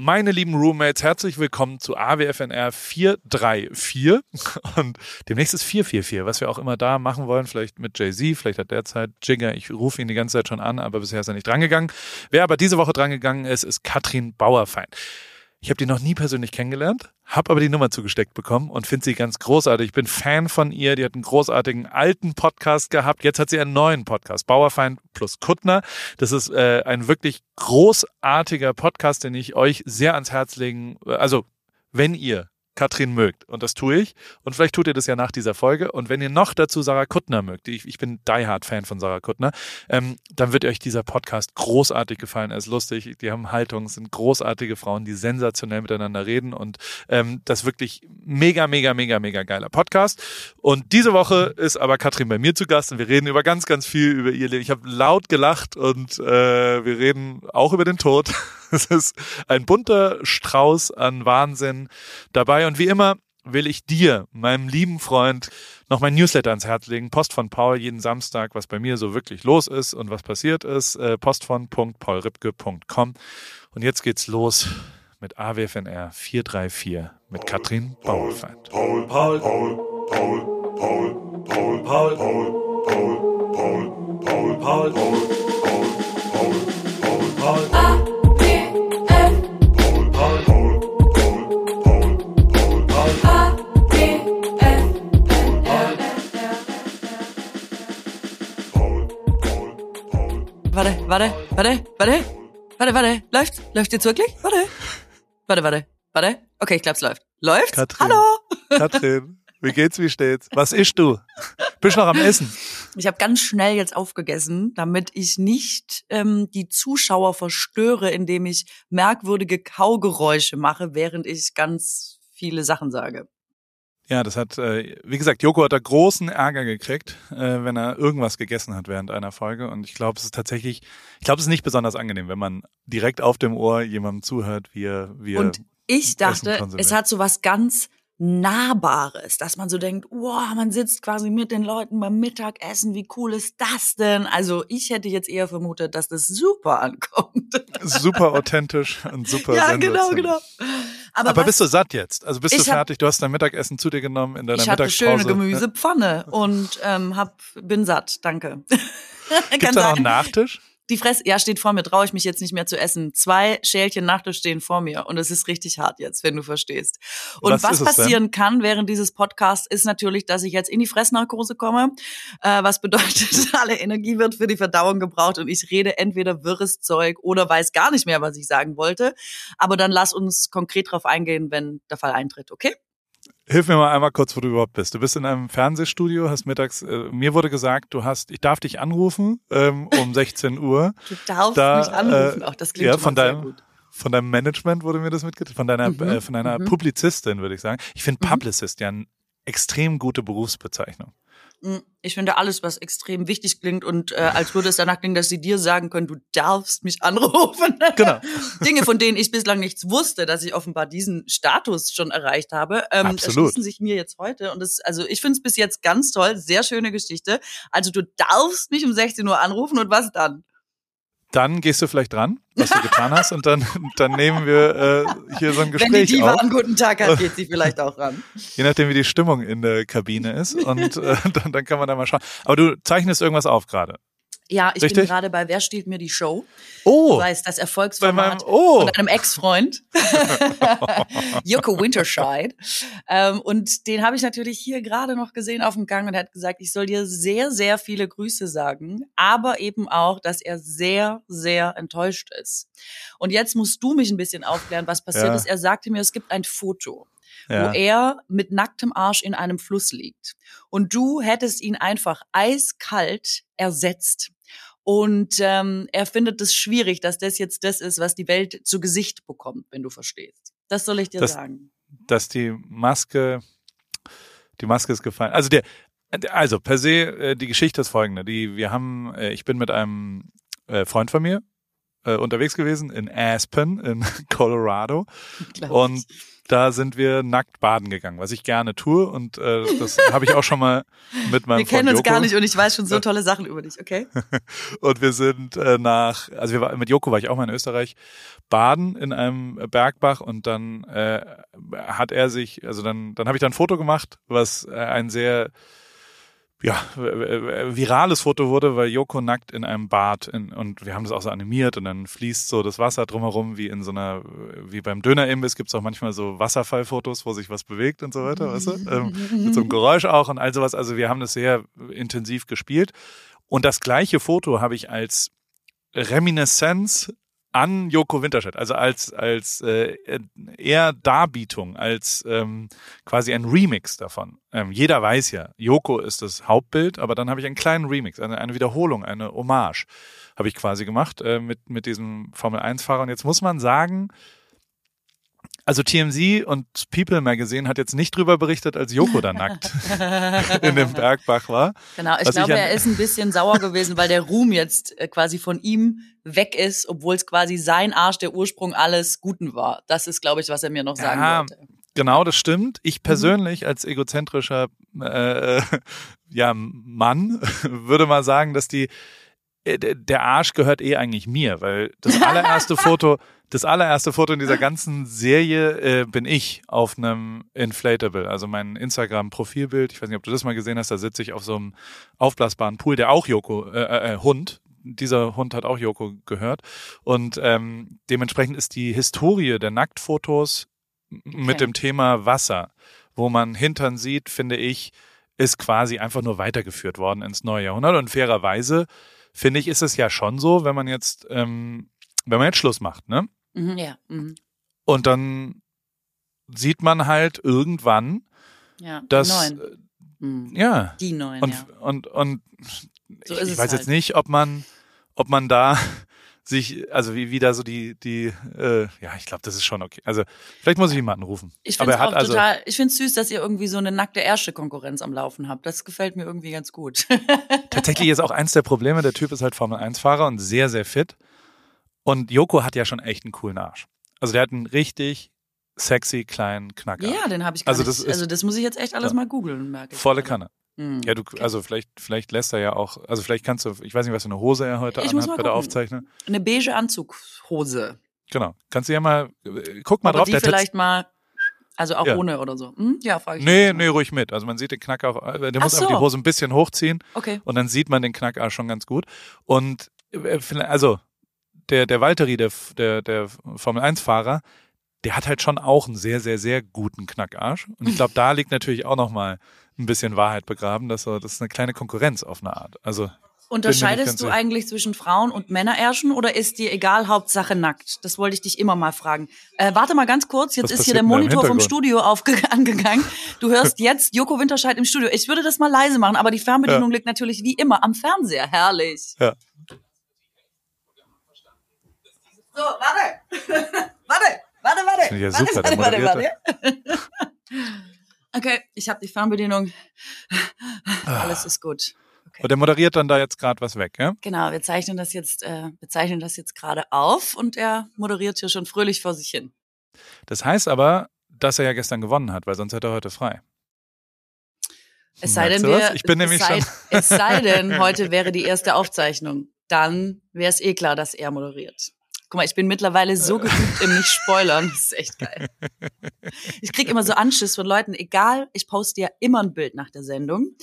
Meine lieben Roommates, herzlich willkommen zu AWFNR 434 und demnächst ist 444, was wir auch immer da machen wollen, vielleicht mit Jay-Z, vielleicht hat derzeit Jigger, ich rufe ihn die ganze Zeit schon an, aber bisher ist er nicht drangegangen. Wer aber diese Woche drangegangen ist, ist Katrin Bauerfeind. Ich habe die noch nie persönlich kennengelernt, habe aber die Nummer zugesteckt bekommen und finde sie ganz großartig. Ich bin Fan von ihr. Die hat einen großartigen alten Podcast gehabt. Jetzt hat sie einen neuen Podcast, Bauerfeind plus Kuttner. Das ist äh, ein wirklich großartiger Podcast, den ich euch sehr ans Herz legen. Also wenn ihr Katrin mögt. Und das tue ich. Und vielleicht tut ihr das ja nach dieser Folge. Und wenn ihr noch dazu Sarah Kuttner mögt, ich, ich bin Die Hard Fan von Sarah Kuttner, ähm, dann wird euch dieser Podcast großartig gefallen. Er ist lustig, die haben Haltung, sind großartige Frauen, die sensationell miteinander reden. Und ähm, das wirklich mega, mega, mega, mega geiler Podcast. Und diese Woche ist aber Katrin bei mir zu Gast und wir reden über ganz, ganz viel über ihr Leben. Ich habe laut gelacht und äh, wir reden auch über den Tod. Es ist ein bunter Strauß an Wahnsinn dabei. Und wie immer will ich dir, meinem lieben Freund, noch mein Newsletter ans Herz legen. Post von Paul jeden Samstag, was bei mir so wirklich los ist und was passiert ist. Äh, Post von paulripke.com. Und jetzt geht's los mit AWFNR 434 mit Katrin Bauerfeind. Paul, Paul, Paul, Paul, Paul, Paul, Paul, Paul, Paul, Paul, Paul, Paul, Paul, Paul, Paul, Paul, Paul. Warte, warte, warte, warte, warte, warte. Läuft? Läuft jetzt wirklich? Warte. Warte, warte, warte. Okay, ich glaube, es läuft. Läuft? Katrin, Hallo. Katrin, wie geht's, wie steht's? Was ischst du? Bist noch am Essen? Ich habe ganz schnell jetzt aufgegessen, damit ich nicht ähm, die Zuschauer verstöre, indem ich merkwürdige Kaugeräusche mache, während ich ganz viele Sachen sage. Ja, das hat, äh, wie gesagt, Joko hat da großen Ärger gekriegt, äh, wenn er irgendwas gegessen hat während einer Folge. Und ich glaube, es ist tatsächlich, ich glaube, es ist nicht besonders angenehm, wenn man direkt auf dem Ohr jemandem zuhört, wie er, wie er Und ich dachte, es hat so was ganz Nahbares, dass man so denkt, wow, man sitzt quasi mit den Leuten beim Mittagessen, wie cool ist das denn? Also ich hätte jetzt eher vermutet, dass das super ankommt. Super authentisch und super Ja, genau, genau. Aber, Aber bist du satt jetzt? Also bist du fertig? Hab, du hast dein Mittagessen zu dir genommen in deiner ich Mittagspause? Ich hatte schöne Gemüsepfanne und ähm, hab, bin satt, danke. Gibt da noch einen Nachtisch? Die Fresse, ja, steht vor mir, traue ich mich jetzt nicht mehr zu essen. Zwei Schälchen Nachtisch stehen vor mir und es ist richtig hart jetzt, wenn du verstehst. Und was, was passieren kann während dieses Podcasts ist natürlich, dass ich jetzt in die Fressnarkose komme, äh, was bedeutet, alle Energie wird für die Verdauung gebraucht und ich rede entweder wirres Zeug oder weiß gar nicht mehr, was ich sagen wollte. Aber dann lass uns konkret drauf eingehen, wenn der Fall eintritt, okay? Hilf mir mal einmal kurz, wo du überhaupt bist. Du bist in einem Fernsehstudio, hast mittags, äh, mir wurde gesagt, du hast, ich darf dich anrufen ähm, um 16 Uhr. Du darfst da, mich anrufen, auch das klingt ja, von deinem, gut. Von deinem Management wurde mir das mitgeteilt, von deiner, mhm, äh, von deiner mhm. Publizistin, würde ich sagen. Ich finde mhm. Publicist ja eine extrem gute Berufsbezeichnung. Hm, ich finde alles, was extrem wichtig klingt und äh, als würde es danach klingen, dass sie dir sagen können, du darfst mich anrufen. Genau. Dinge, von denen ich bislang nichts wusste, dass ich offenbar diesen Status schon erreicht habe, ähm, erschließen sich mir jetzt heute. Und das, also ich finde es bis jetzt ganz toll, sehr schöne Geschichte. Also du darfst mich um 16 Uhr anrufen und was dann? Dann gehst du vielleicht dran, was du getan hast, und dann, dann nehmen wir äh, hier so ein Gespräch Wenn die Diva auf. einen guten Tag hat, geht sie vielleicht auch ran. Je nachdem, wie die Stimmung in der Kabine ist. Und äh, dann, dann kann man da mal schauen. Aber du zeichnest irgendwas auf gerade. Ja, ich Richtig? bin gerade bei Wer stiehlt mir die Show? Oh. Du weißt, das Erfolgsformat meinem, oh. von einem Ex-Freund, Joko Winterscheid. Ähm, und den habe ich natürlich hier gerade noch gesehen auf dem Gang und hat gesagt, ich soll dir sehr, sehr viele Grüße sagen, aber eben auch, dass er sehr, sehr enttäuscht ist. Und jetzt musst du mich ein bisschen aufklären, was passiert Ja. ist. Er sagte mir, es gibt ein Foto Ja. wo er mit nacktem Arsch in einem Fluss liegt. Und du hättest ihn einfach eiskalt ersetzt. Und ähm, er findet es schwierig, dass das jetzt das ist, was die Welt zu Gesicht bekommt, wenn du verstehst. Das soll ich dir Das- sagen. dass die Maske, die Maske ist gefallen. Also der, also per se, äh, die Geschichte ist folgende. Die, wir haben, äh, ich bin mit einem äh, Freund von mir unterwegs gewesen in Aspen in Colorado und da sind wir nackt baden gegangen, was ich gerne tue und äh, das habe ich auch schon mal mit meinem Wir kennen uns Joko. gar nicht und ich weiß schon so tolle Sachen über dich, okay? und wir sind äh, nach, also wir war, mit Joko war ich auch mal in Österreich baden in einem Bergbach und dann äh, hat er sich, also dann dann habe ich da ein Foto gemacht, was äh, ein sehr ja, virales Foto wurde, weil Joko nackt in einem Bad in, und wir haben das auch so animiert und dann fließt so das Wasser drumherum wie in so einer, wie beim Dönerimbiss gibt's auch manchmal so Wasserfallfotos, wo sich was bewegt und so weiter, weißt du? Ähm, mit so einem Geräusch auch und all sowas. Also wir haben das sehr intensiv gespielt. Und das gleiche Foto habe ich als Reminiszenz an Joko Winterscheid, also als als äh, eher Darbietung, als ähm, quasi ein Remix davon. Ähm, jeder weiß ja, Joko ist das Hauptbild, aber dann habe ich einen kleinen Remix, eine, eine Wiederholung, eine Hommage habe ich quasi gemacht äh, mit mit diesem Formel 1 Fahrer. Und jetzt muss man sagen, also TMZ und People Magazine hat jetzt nicht drüber berichtet, als Joko da nackt in dem Bergbach war. Genau, ich glaube, ich er ist ein bisschen sauer gewesen, weil der Ruhm jetzt äh, quasi von ihm weg ist, obwohl es quasi sein Arsch der Ursprung alles Guten war. Das ist, glaube ich, was er mir noch sagen ja, wollte. Genau, das stimmt. Ich mhm. persönlich als egozentrischer äh, ja, Mann würde mal sagen, dass die der Arsch gehört eh eigentlich mir, weil das allererste Foto das allererste Foto in dieser ganzen Serie äh, bin ich auf einem Inflatable, also mein Instagram-Profilbild. Ich weiß nicht, ob du das mal gesehen hast. Da sitze ich auf so einem aufblasbaren Pool, der auch Joko, äh, äh, äh, Hund, dieser Hund hat auch Joko gehört. Und ähm, dementsprechend ist die Historie der Nacktfotos okay. mit dem Thema Wasser, wo man Hintern sieht, finde ich, ist quasi einfach nur weitergeführt worden ins neue Jahrhundert. Und fairerweise, finde ich, ist es ja schon so, wenn man jetzt, ähm, wenn man jetzt Schluss macht, ne? Mhm, ja. Mhm. Und dann sieht man halt irgendwann, ja, dass die neuen. Äh, mhm. ja die neuen, und, ja. und und so ich, weiß halt. jetzt nicht, ob man ob man da sich, also wie, wie da so die, die, äh, ja, ich glaube, das ist schon okay. Also vielleicht muss ich jemanden rufen. Ich finde es auch also, total, ich finde süß, dass ihr irgendwie so eine nackte Ärsche-Konkurrenz am Laufen habt. Das gefällt mir irgendwie ganz gut. Tatsächlich ist auch eins der Probleme, der Typ ist halt Formel-1-Fahrer und sehr, sehr fit. Und Joko hat ja schon echt einen coolen Arsch. Also der hat einen richtig sexy kleinen Knacker. Ja, den habe ich gar also nicht. Das ist, also das muss ich jetzt echt alles ja. mal googeln, merke ich. Volle Kanne. Mhm. Ja, du, also vielleicht, vielleicht lässt er ja auch, also vielleicht kannst du, ich weiß nicht, was für eine Hose er heute ich anhat bei der Aufzeichnung. Eine beige Anzughose. Genau. Kannst du ja mal, äh, guck mal Aber drauf. Die der vielleicht mal, also auch ja. ohne oder so. Hm? Ja, frage ich. Nee, nee, ruhig mit. Also man sieht den Knacker auch, äh, der muss so. einfach die Hose ein bisschen hochziehen. Okay. Und dann sieht man den Knacker schon ganz gut. Und, äh, also, der, der Valtteri, der, der, der Formel 1 Fahrer, der hat halt schon auch einen sehr, sehr, sehr guten Knackarsch. Und ich glaube, da liegt natürlich auch nochmal ein bisschen Wahrheit begraben, dass so, das ist eine kleine Konkurrenz auf eine Art. Also Unterscheidest du eigentlich zwischen Frauen- und Männerärschen oder ist dir egal, Hauptsache nackt? Das wollte ich dich immer mal fragen. Äh, warte mal ganz kurz, jetzt Was ist hier der Monitor vom Studio angegangen. Du hörst jetzt Joko Winterscheid im Studio. Ich würde das mal leise machen, aber die Fernbedienung ja. liegt natürlich wie immer am Fernseher. Herrlich. Ja. So, warte. warte. Warte, warte. Ja warte, super, warte, warte, warte. Okay, ich habe die Fernbedienung. Alles ist gut. Okay. Und der moderiert dann da jetzt gerade was weg, ja? Genau, wir zeichnen das jetzt, äh, wir zeichnen das jetzt gerade auf und er moderiert hier schon fröhlich vor sich hin. Das heißt aber, dass er ja gestern gewonnen hat, weil sonst hätte er heute frei. Es sei denn, wir, ich bin nämlich sei, schon. es sei denn, heute wäre die erste Aufzeichnung. Dann wäre es eh klar, dass er moderiert. Guck mal, ich bin mittlerweile so geübt im Nicht-Spoilern. Das ist echt geil. Ich krieg immer so Anschiss von Leuten, egal, ich poste ja immer ein Bild nach der Sendung,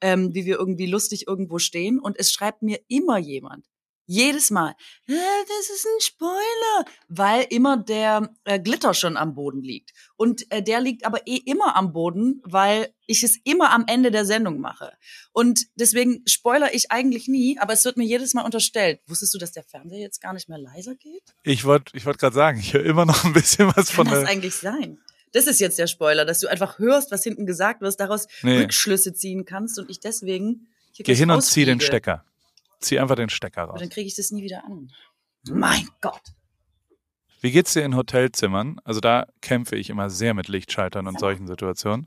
ähm, wie wir irgendwie lustig irgendwo stehen und es schreibt mir immer jemand, jedes Mal, äh, das ist ein Spoiler, weil immer der äh, Glitter schon am Boden liegt. Und äh, der liegt aber eh immer am Boden, weil ich es immer am Ende der Sendung mache. Und deswegen spoiler ich eigentlich nie, aber es wird mir jedes Mal unterstellt. Wusstest du, dass der Fernseher jetzt gar nicht mehr leiser geht? Ich wollte ich wollt gerade sagen, ich höre immer noch ein bisschen was Kann von das eigentlich sein? Das ist jetzt der Spoiler, dass du einfach hörst, was hinten gesagt wird, daraus Nee. Rückschlüsse ziehen kannst und ich deswegen Geh hin und zieh den. Stecker. Zieh einfach den Stecker Aber raus. dann kriege ich das nie wieder an. Mein Gott. Wie geht's dir in Hotelzimmern? Also da kämpfe ich immer sehr mit Lichtschaltern und solchen Situationen.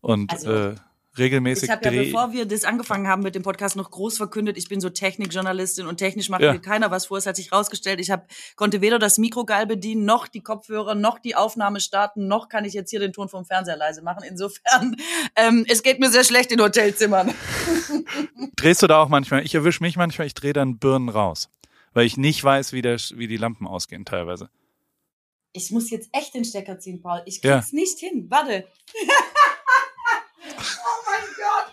Und Also- äh, regelmäßig Ich habe ja, bevor wir das angefangen haben mit dem Podcast, noch groß verkündet, ich bin so Technikjournalistin und technisch macht ja. mir keiner was vor. Es hat sich rausgestellt, ich hab, konnte weder das Mikro geil bedienen, noch die Kopfhörer, noch die Aufnahme starten, noch kann ich jetzt hier den Ton vom Fernseher leise machen. Insofern, ähm, es geht mir sehr schlecht in Hotelzimmern. Drehst du da auch manchmal? Ich erwische mich manchmal, ich drehe dann Birnen raus, weil ich nicht weiß, wie, der, wie die Lampen ausgehen teilweise. Ich muss jetzt echt den Stecker ziehen, Paul. Ich krieg's ja. nicht hin. Warte. oh mein Gott.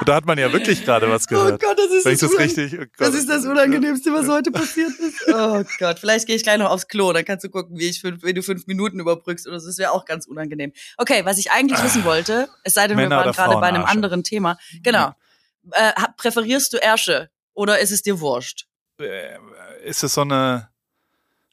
Und da hat man ja wirklich gerade was oh gehört. Oh Gott, das ist, das, das, richtig, oh das, ist das Unangenehmste, was heute passiert ist. Oh Gott, vielleicht gehe ich gleich noch aufs Klo, dann kannst du gucken, wie ich fünf, wie du fünf Minuten überbrückst oder so. Das wäre auch ganz unangenehm. Okay, was ich eigentlich wissen ah. wollte, es sei denn, Männer wir waren gerade bei einem anderen Thema. Genau. Äh, präferierst du Ärsche oder ist es dir wurscht? Äh, ist es so eine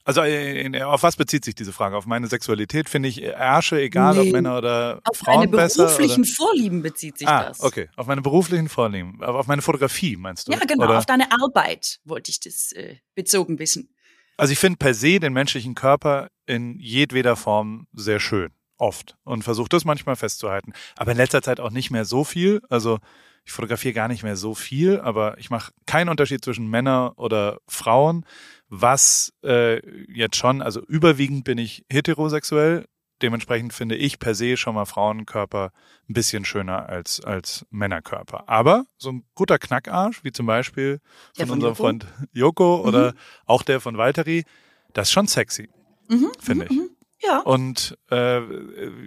also äh, auf was bezieht sich diese Frage? Auf meine Sexualität finde ich Ärsche, egal nee. ob Männer oder auf Frauen besser? Auf meine beruflichen Vorlieben bezieht sich ah, das. okay. Auf meine beruflichen Vorlieben. Aber auf meine Fotografie meinst du? Ja, genau. Oder? Auf deine Arbeit wollte ich das äh, bezogen wissen. Also ich finde per se den menschlichen Körper in jedweder Form sehr schön. Oft. Und versuche das manchmal festzuhalten. Aber in letzter Zeit auch nicht mehr so viel. Also ich fotografiere gar nicht mehr so viel, aber ich mache keinen Unterschied zwischen Männern oder Frauen was äh, jetzt schon, also überwiegend bin ich heterosexuell. Dementsprechend finde ich per se schon mal Frauenkörper ein bisschen schöner als, als Männerkörper. Aber so ein guter Knackarsch, wie zum Beispiel von, von unserem Joko? Freund Joko mhm. oder auch der von Valtteri, das ist schon sexy, mhm, finde ich. Mhm, mhm. Ja. Und äh,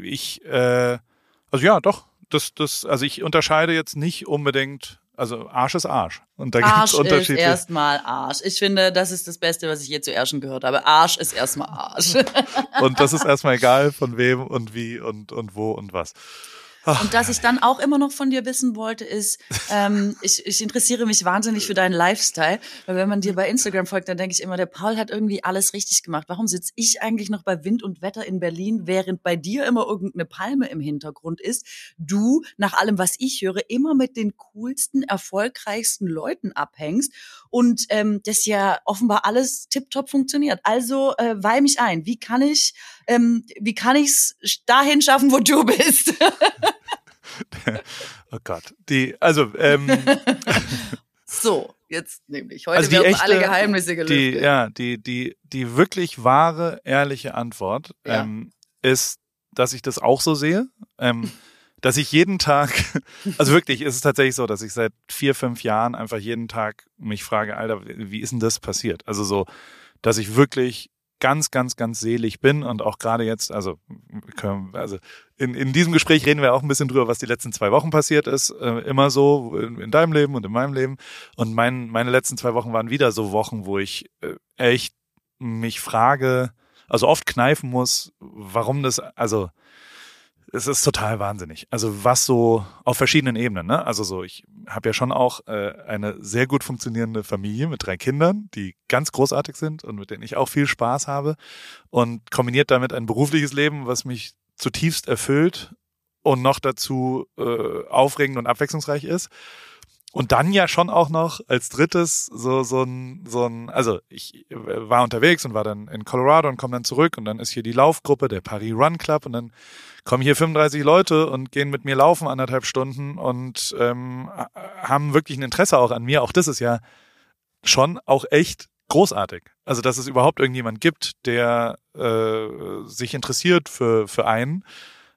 ich, äh, also ja, doch, das, das, also ich unterscheide jetzt nicht unbedingt also Arsch ist Arsch. Und da Arsch gibt's Unterschiede. ist erstmal Arsch. Ich finde, das ist das Beste, was ich je zu Ärschen gehört habe. Arsch ist erstmal Arsch. und das ist erstmal egal, von wem und wie und, und wo und was. Ach. Und dass ich dann auch immer noch von dir wissen wollte, ist, ähm, ich, ich interessiere mich wahnsinnig für deinen Lifestyle, weil wenn man dir bei Instagram folgt, dann denke ich immer, der Paul hat irgendwie alles richtig gemacht. Warum sitze ich eigentlich noch bei Wind und Wetter in Berlin, während bei dir immer irgendeine Palme im Hintergrund ist? Du, nach allem, was ich höre, immer mit den coolsten, erfolgreichsten Leuten abhängst und ähm, das ja offenbar alles tiptop funktioniert. Also äh, weih mich ein. Wie kann ich, ähm, wie kann ich's dahin schaffen, wo du bist? oh Gott. Die, also, ähm, So, jetzt nämlich. Heute also werden echte, alle Geheimnisse gelüftet. Die, ja, die, die, die wirklich wahre, ehrliche Antwort ja. ähm, ist, dass ich das auch so sehe. Ähm, dass ich jeden Tag, also wirklich ist es tatsächlich so, dass ich seit vier, fünf Jahren einfach jeden Tag mich frage, Alter, wie ist denn das passiert? Also so, dass ich wirklich ganz, ganz, ganz selig bin und auch gerade jetzt, also, also in, in diesem Gespräch reden wir auch ein bisschen drüber, was die letzten zwei Wochen passiert ist. Äh, immer so in, in, deinem Leben und in meinem Leben. Und mein, meine letzten zwei Wochen waren wieder so Wochen, wo ich äh, echt mich frage, also oft kneifen muss, warum das, also es ist total wahnsinnig. Also was so auf verschiedenen Ebenen, ne? Also so, ich habe ja schon auch äh, eine sehr gut funktionierende Familie mit drei Kindern, die ganz großartig sind und mit denen ich auch viel Spaß habe und kombiniert damit ein berufliches Leben, was mich zutiefst erfüllt und noch dazu äh, aufregend und abwechslungsreich ist. Und dann ja schon auch noch als drittes so so ein so ein also ich war unterwegs und war dann in Colorado und komme dann zurück und dann ist hier die Laufgruppe der Paris Run Club und dann kommen hier 35 Leute und gehen mit mir laufen anderthalb Stunden und ähm, haben wirklich ein Interesse auch an mir. Auch das ist ja schon auch echt großartig. Also dass es überhaupt irgendjemand gibt, der äh, sich interessiert für für einen.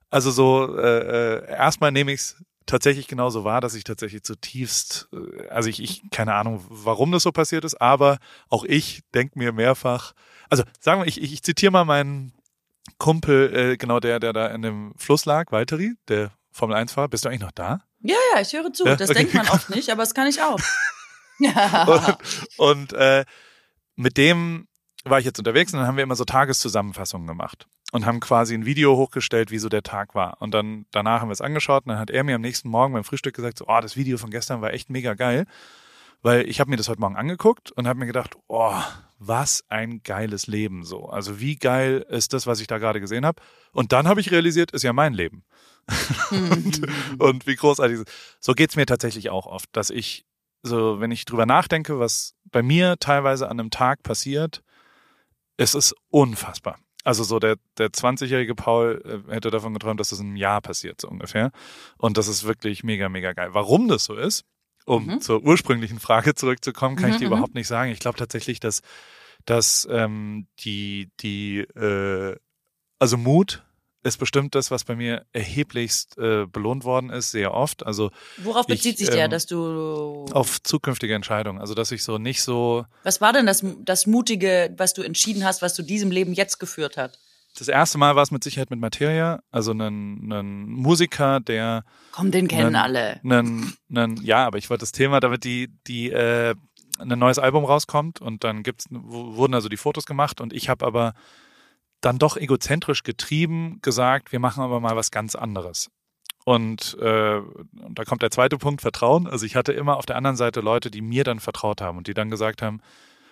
Also so äh, äh erstmal nehme ich es tatsächlich genauso war, dass ich tatsächlich zutiefst, äh, also ich, ich keine Ahnung, warum das so passiert ist, aber auch ich denke mir mehrfach, also sagen wir, ich, ich, ich zitiere mal meinen Kumpel, äh, genau der, der da in dem Fluss lag, Valtteri, der Formel 1 fahrer. Bist du eigentlich noch da? Ja, ja, ich höre zu. Ja? Das okay. denkt man oft nicht, aber das kann ich auch. und und äh, mit dem war ich jetzt unterwegs und dann haben wir immer so Tageszusammenfassungen gemacht und haben quasi ein Video hochgestellt, wie so der Tag war. Und dann danach haben wir es angeschaut und dann hat er mir am nächsten Morgen beim Frühstück gesagt, so, oh, das Video von gestern war echt mega geil, weil ich habe mir das heute Morgen angeguckt und habe mir gedacht, oh, was ein geiles Leben so. Also wie geil ist das, was ich da gerade gesehen habe? Und dann habe ich realisiert, ist ja mein Leben. und, und wie großartig. So geht's mir tatsächlich auch oft, dass ich so, wenn ich drüber nachdenke, was bei mir teilweise an einem Tag passiert, es ist unfassbar. Also so der, der 20-jährige Paul äh, hätte davon geträumt, dass das in einem Jahr passiert, so ungefähr. Und das ist wirklich mega, mega geil. Warum das so ist, um mhm. zur ursprünglichen Frage zurückzukommen, kann mhm, ich dir mhm. überhaupt nicht sagen. Ich glaube tatsächlich, dass, dass ähm, die, die äh, also Mut ist bestimmt das, was bei mir erheblichst äh, belohnt worden ist, sehr oft. Also worauf bezieht ich, sich der, ähm, dass du auf zukünftige Entscheidungen, also dass ich so nicht so. Was war denn das, das mutige, was du entschieden hast, was zu diesem Leben jetzt geführt hat? Das erste Mal war es mit Sicherheit mit Materia, also ein, Musiker, der. Komm, den kennen einen, alle. Einen, einen, ja, aber ich wollte das Thema, damit die die äh, ein neues Album rauskommt und dann gibt's wurden also die Fotos gemacht und ich habe aber dann doch egozentrisch getrieben gesagt, wir machen aber mal was ganz anderes. Und, äh, und da kommt der zweite Punkt, Vertrauen. Also ich hatte immer auf der anderen Seite Leute, die mir dann vertraut haben und die dann gesagt haben,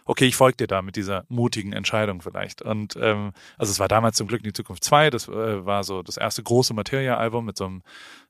okay, ich folge dir da mit dieser mutigen Entscheidung vielleicht. Und ähm, also es war damals zum Glück in die Zukunft 2, das äh, war so das erste große Materia-Album mit so einem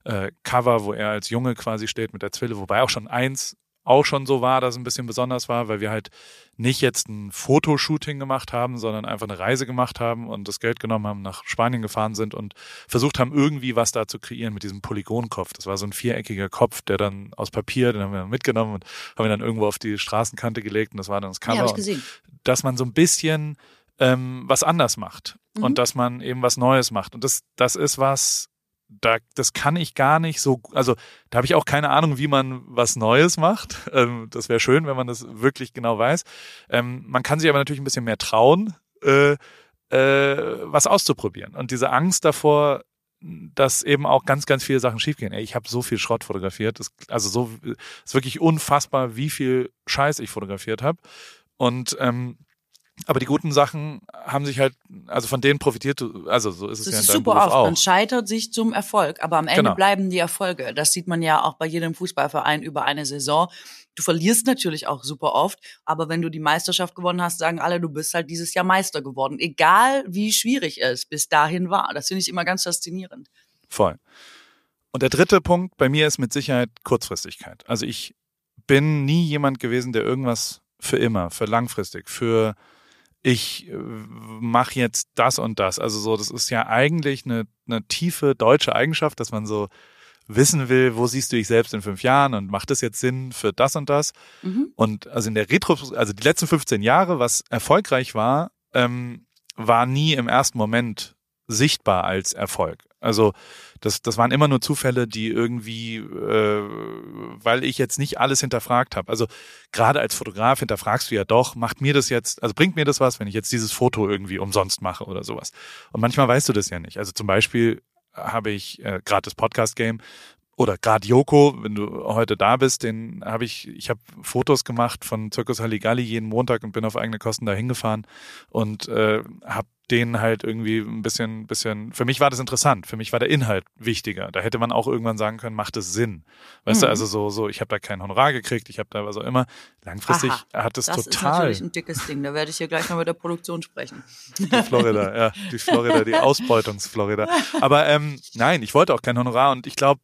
äh, Cover, wo er als Junge quasi steht mit der Zwille, wobei auch schon eins auch schon so war, dass es ein bisschen besonders war, weil wir halt nicht jetzt ein Fotoshooting gemacht haben, sondern einfach eine Reise gemacht haben und das Geld genommen haben, nach Spanien gefahren sind und versucht haben, irgendwie was da zu kreieren mit diesem Polygonkopf. Das war so ein viereckiger Kopf, der dann aus Papier, den haben wir dann mitgenommen und haben ihn dann irgendwo auf die Straßenkante gelegt und das war dann das Cover. Ja, gesehen. Dass man so ein bisschen ähm, was anders macht mhm. und dass man eben was Neues macht. Und das, das ist was, da, das kann ich gar nicht so, also da habe ich auch keine Ahnung, wie man was Neues macht. Ähm, das wäre schön, wenn man das wirklich genau weiß. Ähm, man kann sich aber natürlich ein bisschen mehr trauen, äh, äh, was auszuprobieren. Und diese Angst davor, dass eben auch ganz, ganz viele Sachen schiefgehen. Ey, ich habe so viel Schrott fotografiert. Das, also so ist wirklich unfassbar, wie viel Scheiß ich fotografiert habe. Und ähm, aber die guten Sachen haben sich halt, also von denen profitiert du, also so ist es das ja in ist super Beruf oft. auch. Man scheitert sich zum Erfolg, aber am Ende genau. bleiben die Erfolge. Das sieht man ja auch bei jedem Fußballverein über eine Saison. Du verlierst natürlich auch super oft, aber wenn du die Meisterschaft gewonnen hast, sagen alle, du bist halt dieses Jahr Meister geworden. Egal wie schwierig es bis dahin war. Das finde ich immer ganz faszinierend. Voll. Und der dritte Punkt bei mir ist mit Sicherheit Kurzfristigkeit. Also ich bin nie jemand gewesen, der irgendwas für immer, für langfristig, für ich äh, mache jetzt das und das. Also so, das ist ja eigentlich eine, eine tiefe deutsche Eigenschaft, dass man so wissen will, wo siehst du dich selbst in fünf Jahren und macht das jetzt Sinn für das und das? Mhm. Und also in der Retro, also die letzten 15 Jahre, was erfolgreich war, ähm, war nie im ersten Moment sichtbar als Erfolg. Also das, das waren immer nur Zufälle, die irgendwie, äh, weil ich jetzt nicht alles hinterfragt habe. Also gerade als Fotograf hinterfragst du ja doch, macht mir das jetzt, also bringt mir das was, wenn ich jetzt dieses Foto irgendwie umsonst mache oder sowas. Und manchmal weißt du das ja nicht. Also zum Beispiel habe ich äh, gerade das Podcast-Game oder gerade Joko, wenn du heute da bist, den habe ich, ich habe Fotos gemacht von Zirkus Halligalli jeden Montag und bin auf eigene Kosten da hingefahren und äh, habe den halt irgendwie ein bisschen, bisschen, für mich war das interessant, für mich war der Inhalt wichtiger. Da hätte man auch irgendwann sagen können, macht es Sinn. Weißt mhm. du, also so, so, ich habe da kein Honorar gekriegt, ich habe da was auch immer. Langfristig Aha, hat es total. Das ist natürlich ein dickes Ding, da werde ich hier gleich mal mit der Produktion sprechen. Die Florida, ja, die Florida, die Ausbeutungsflorida. Aber ähm, nein, ich wollte auch kein Honorar und ich glaube,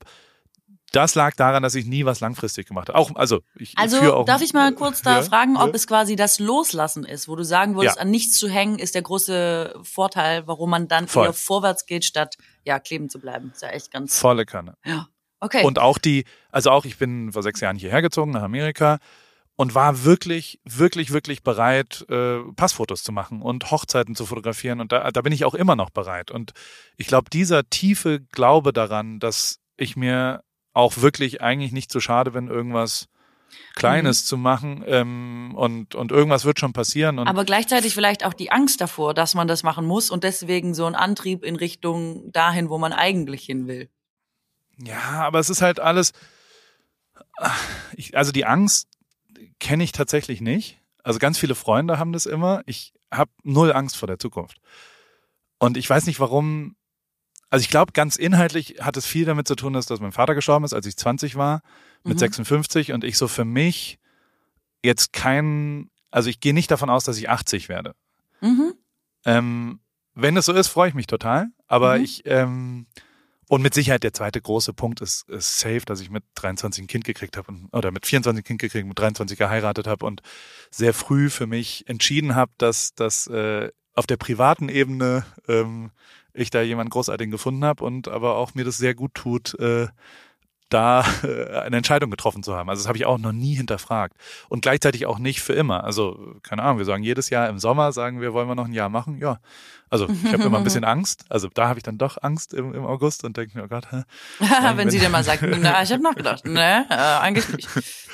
das lag daran, dass ich nie was langfristig gemacht habe. Auch, also ich also auch darf ich mal kurz da ja, fragen, ob ja. es quasi das Loslassen ist, wo du sagen würdest, ja. an nichts zu hängen, ist der große Vorteil, warum man dann Voll. eher vorwärts geht, statt ja kleben zu bleiben. Ist ja echt ganz volle Kanne. Ja, okay. Und auch die, also auch ich bin vor sechs Jahren hierher gezogen nach Amerika und war wirklich, wirklich, wirklich bereit, äh, Passfotos zu machen und Hochzeiten zu fotografieren. Und da, da bin ich auch immer noch bereit. Und ich glaube, dieser tiefe Glaube daran, dass ich mir auch wirklich eigentlich nicht so schade, wenn irgendwas Kleines mhm. zu machen ähm, und, und irgendwas wird schon passieren. Aber gleichzeitig vielleicht auch die Angst davor, dass man das machen muss und deswegen so ein Antrieb in Richtung dahin, wo man eigentlich hin will. Ja, aber es ist halt alles, ich, also die Angst kenne ich tatsächlich nicht. Also ganz viele Freunde haben das immer. Ich habe null Angst vor der Zukunft. Und ich weiß nicht, warum also ich glaube, ganz inhaltlich hat es viel damit zu tun, dass, dass mein Vater gestorben ist, als ich 20 war, mit mhm. 56 und ich so für mich jetzt kein, also ich gehe nicht davon aus, dass ich 80 werde. Mhm. Ähm, wenn es so ist, freue ich mich total. Aber mhm. ich, ähm, und mit Sicherheit der zweite große Punkt ist, ist safe, dass ich mit 23 ein Kind gekriegt habe oder mit 24 ein Kind gekriegt, mit 23 geheiratet habe und sehr früh für mich entschieden habe, dass, dass äh, auf der privaten Ebene ähm, ich da jemanden großartigen gefunden habe und aber auch mir das sehr gut tut, äh, da äh, eine Entscheidung getroffen zu haben. Also das habe ich auch noch nie hinterfragt. Und gleichzeitig auch nicht für immer. Also, keine Ahnung, wir sagen jedes Jahr im Sommer, sagen wir, wollen wir noch ein Jahr machen? Ja, also ich habe immer ein bisschen Angst. Also da habe ich dann doch Angst im, im August und denke mir, oh Gott. Hä? wenn sie dann mal sagt, na, ich habe nachgedacht, ne, äh, eigentlich nicht.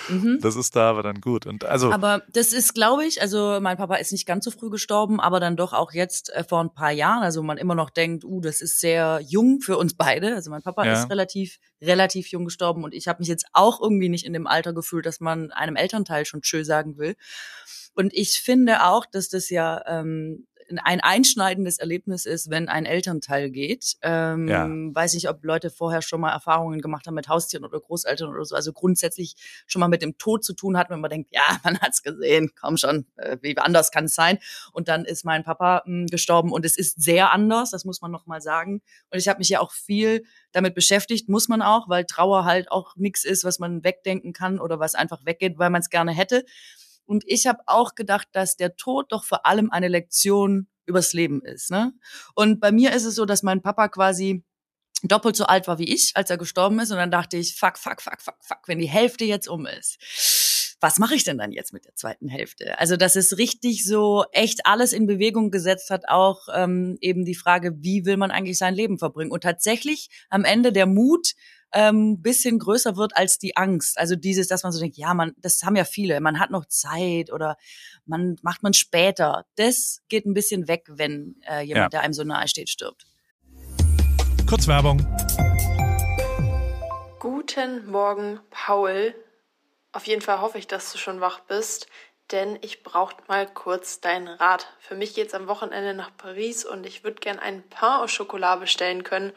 Mhm. Das ist da aber dann gut. Und also. Aber das ist, glaube ich, also mein Papa ist nicht ganz so früh gestorben, aber dann doch auch jetzt äh, vor ein paar Jahren. Also man immer noch denkt, uh, das ist sehr jung für uns beide. Also mein Papa ja. ist relativ, relativ jung gestorben und ich habe mich jetzt auch irgendwie nicht in dem Alter gefühlt, dass man einem Elternteil schon tschö sagen will. Und ich finde auch, dass das ja ähm, ein einschneidendes Erlebnis ist, wenn ein Elternteil geht. Ähm, ja. Weiß nicht, ob Leute vorher schon mal Erfahrungen gemacht haben mit Haustieren oder Großeltern oder so. Also grundsätzlich schon mal mit dem Tod zu tun hat, wenn man denkt, ja, man hat's gesehen, komm schon, äh, wie anders kann es sein. Und dann ist mein Papa mh, hm, gestorben und es ist sehr anders, das muss man noch mal sagen. Und ich habe mich ja auch viel damit beschäftigt, muss man auch, weil Trauer halt auch nichts ist, was man wegdenken kann oder was einfach weggeht, weil man es gerne hätte. Und ich habe auch gedacht, dass der Tod doch vor allem eine Lektion übers Leben ist. Ne? Und bei mir ist es so, dass mein Papa quasi doppelt so alt war wie ich, als er gestorben ist. Und dann dachte ich, fuck, fuck, fuck, fuck, fuck, wenn die Hälfte jetzt um ist. Was mache ich denn dann jetzt mit der zweiten Hälfte? Also, dass es richtig so echt alles in Bewegung gesetzt hat, auch ähm, eben die Frage, wie will man eigentlich sein Leben verbringen? Und tatsächlich am Ende der Mut, ähm, bisschen größer wird als die Angst. Also dieses, dass man so denkt, ja, man, das haben ja viele, man hat noch Zeit oder man macht man später. Das geht ein bisschen weg, wenn äh, jemand, ja. der einem so nahe steht, stirbt. Kurzwerbung. Guten Morgen, Paul. Auf jeden Fall hoffe ich, dass du schon wach bist, denn ich brauche mal kurz deinen Rat. Für mich geht's am Wochenende nach Paris und ich würde gern einen Pain au Chocolat bestellen können,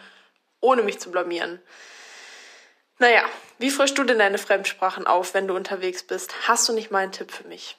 ohne mich zu blamieren. Naja, wie frischst du denn deine Fremdsprachen auf, wenn du unterwegs bist? Hast du nicht mal einen Tipp für mich?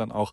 dann auch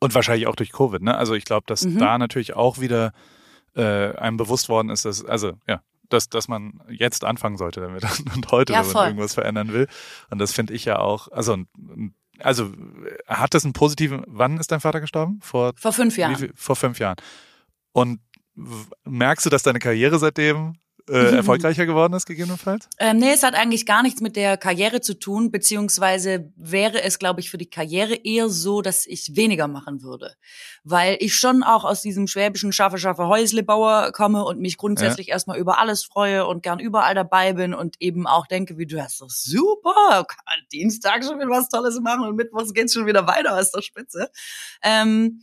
Und wahrscheinlich auch durch Covid, ne? Also ich glaube, dass mhm. da natürlich auch wieder äh, einem bewusst worden ist, dass, also ja, dass, dass man jetzt anfangen sollte damit und heute, ja, wenn man irgendwas verändern will. Und das finde ich ja auch, also also hat das einen positiven, wann ist dein Vater gestorben? Vor, vor fünf Jahren. Viel, vor fünf Jahren. Und merkst du, dass deine Karriere seitdem äh, erfolgreicher geworden ist, gegebenenfalls? Ähm, nee, es hat eigentlich gar nichts mit der Karriere zu tun, beziehungsweise wäre es, glaube ich, für die Karriere eher so, dass ich weniger machen würde. Weil ich schon auch aus diesem schwäbischen Schaffe, Schaffe, Häuslebauer komme und mich grundsätzlich ja. erstmal über alles freue und gern überall dabei bin und eben auch denke, wie du hast doch super, kann Dienstag schon wieder was Tolles machen und Mittwochs geht's schon wieder weiter, ist doch spitze. Ähm,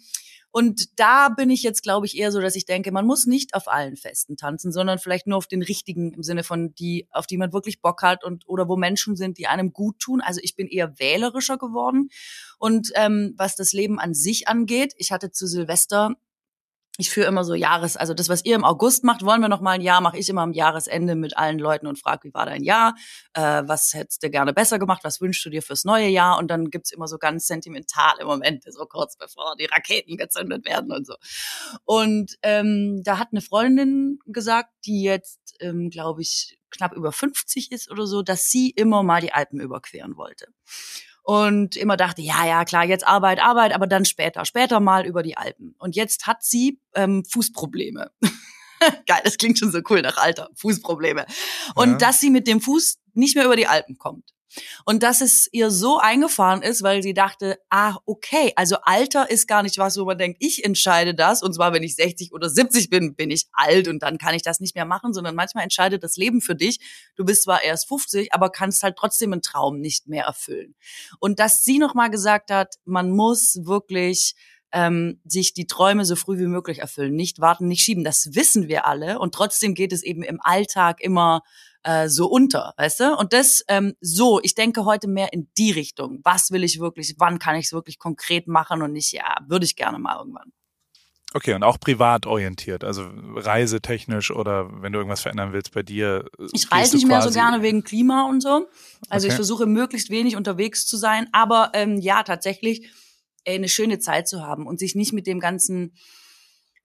und da bin ich jetzt, glaube ich, eher so, dass ich denke, man muss nicht auf allen Festen tanzen, sondern vielleicht nur auf den richtigen im Sinne von die, auf die man wirklich Bock hat und oder wo Menschen sind, die einem gut tun. Also ich bin eher wählerischer geworden. Und ähm, was das Leben an sich angeht, ich hatte zu Silvester ich führe immer so Jahres, also das, was ihr im August macht, wollen wir noch mal ein Jahr, mache ich immer am Jahresende mit allen Leuten und frage, wie war dein Jahr, äh, was hättest du gerne besser gemacht, was wünschst du dir fürs neue Jahr? Und dann gibt's immer so ganz sentimentale Momente, so kurz bevor die Raketen gezündet werden und so. Und ähm, da hat eine Freundin gesagt, die jetzt, ähm, glaube ich, knapp über 50 ist oder so, dass sie immer mal die Alpen überqueren wollte und immer dachte, ja, ja, klar, jetzt Arbeit, Arbeit, aber dann später, später mal über die Alpen. Und jetzt hat sie ähm, Fußprobleme. Geil, das klingt schon so cool nach Alter, Fußprobleme. Und ja. dass sie mit dem Fuß nicht mehr über die Alpen kommt. Und dass es ihr so eingefahren ist, weil sie dachte, ah, okay, also Alter ist gar nicht was, wo man denkt, ich entscheide das. Und zwar, wenn ich 60 oder 70 bin, bin ich alt und dann kann ich das nicht mehr machen, sondern manchmal entscheidet das Leben für dich. Du bist zwar erst 50, aber kannst halt trotzdem einen Traum nicht mehr erfüllen. Und dass sie nochmal gesagt hat, man muss wirklich ähm, sich die Träume so früh wie möglich erfüllen. Nicht warten, nicht schieben. Das wissen wir alle. Und trotzdem geht es eben im Alltag immer äh, so unter, weißt du? Und das ähm, so, ich denke heute mehr in die Richtung. Was will ich wirklich, wann kann ich es wirklich konkret machen und nicht, ja, würde ich gerne mal irgendwann. Okay, und auch privat orientiert, also reisetechnisch oder wenn du irgendwas verändern willst bei dir. Ich reise nicht mehr so gerne wegen Klima und so. Also okay. ich versuche möglichst wenig unterwegs zu sein, aber ähm, ja, tatsächlich ey, eine schöne Zeit zu haben und sich nicht mit dem ganzen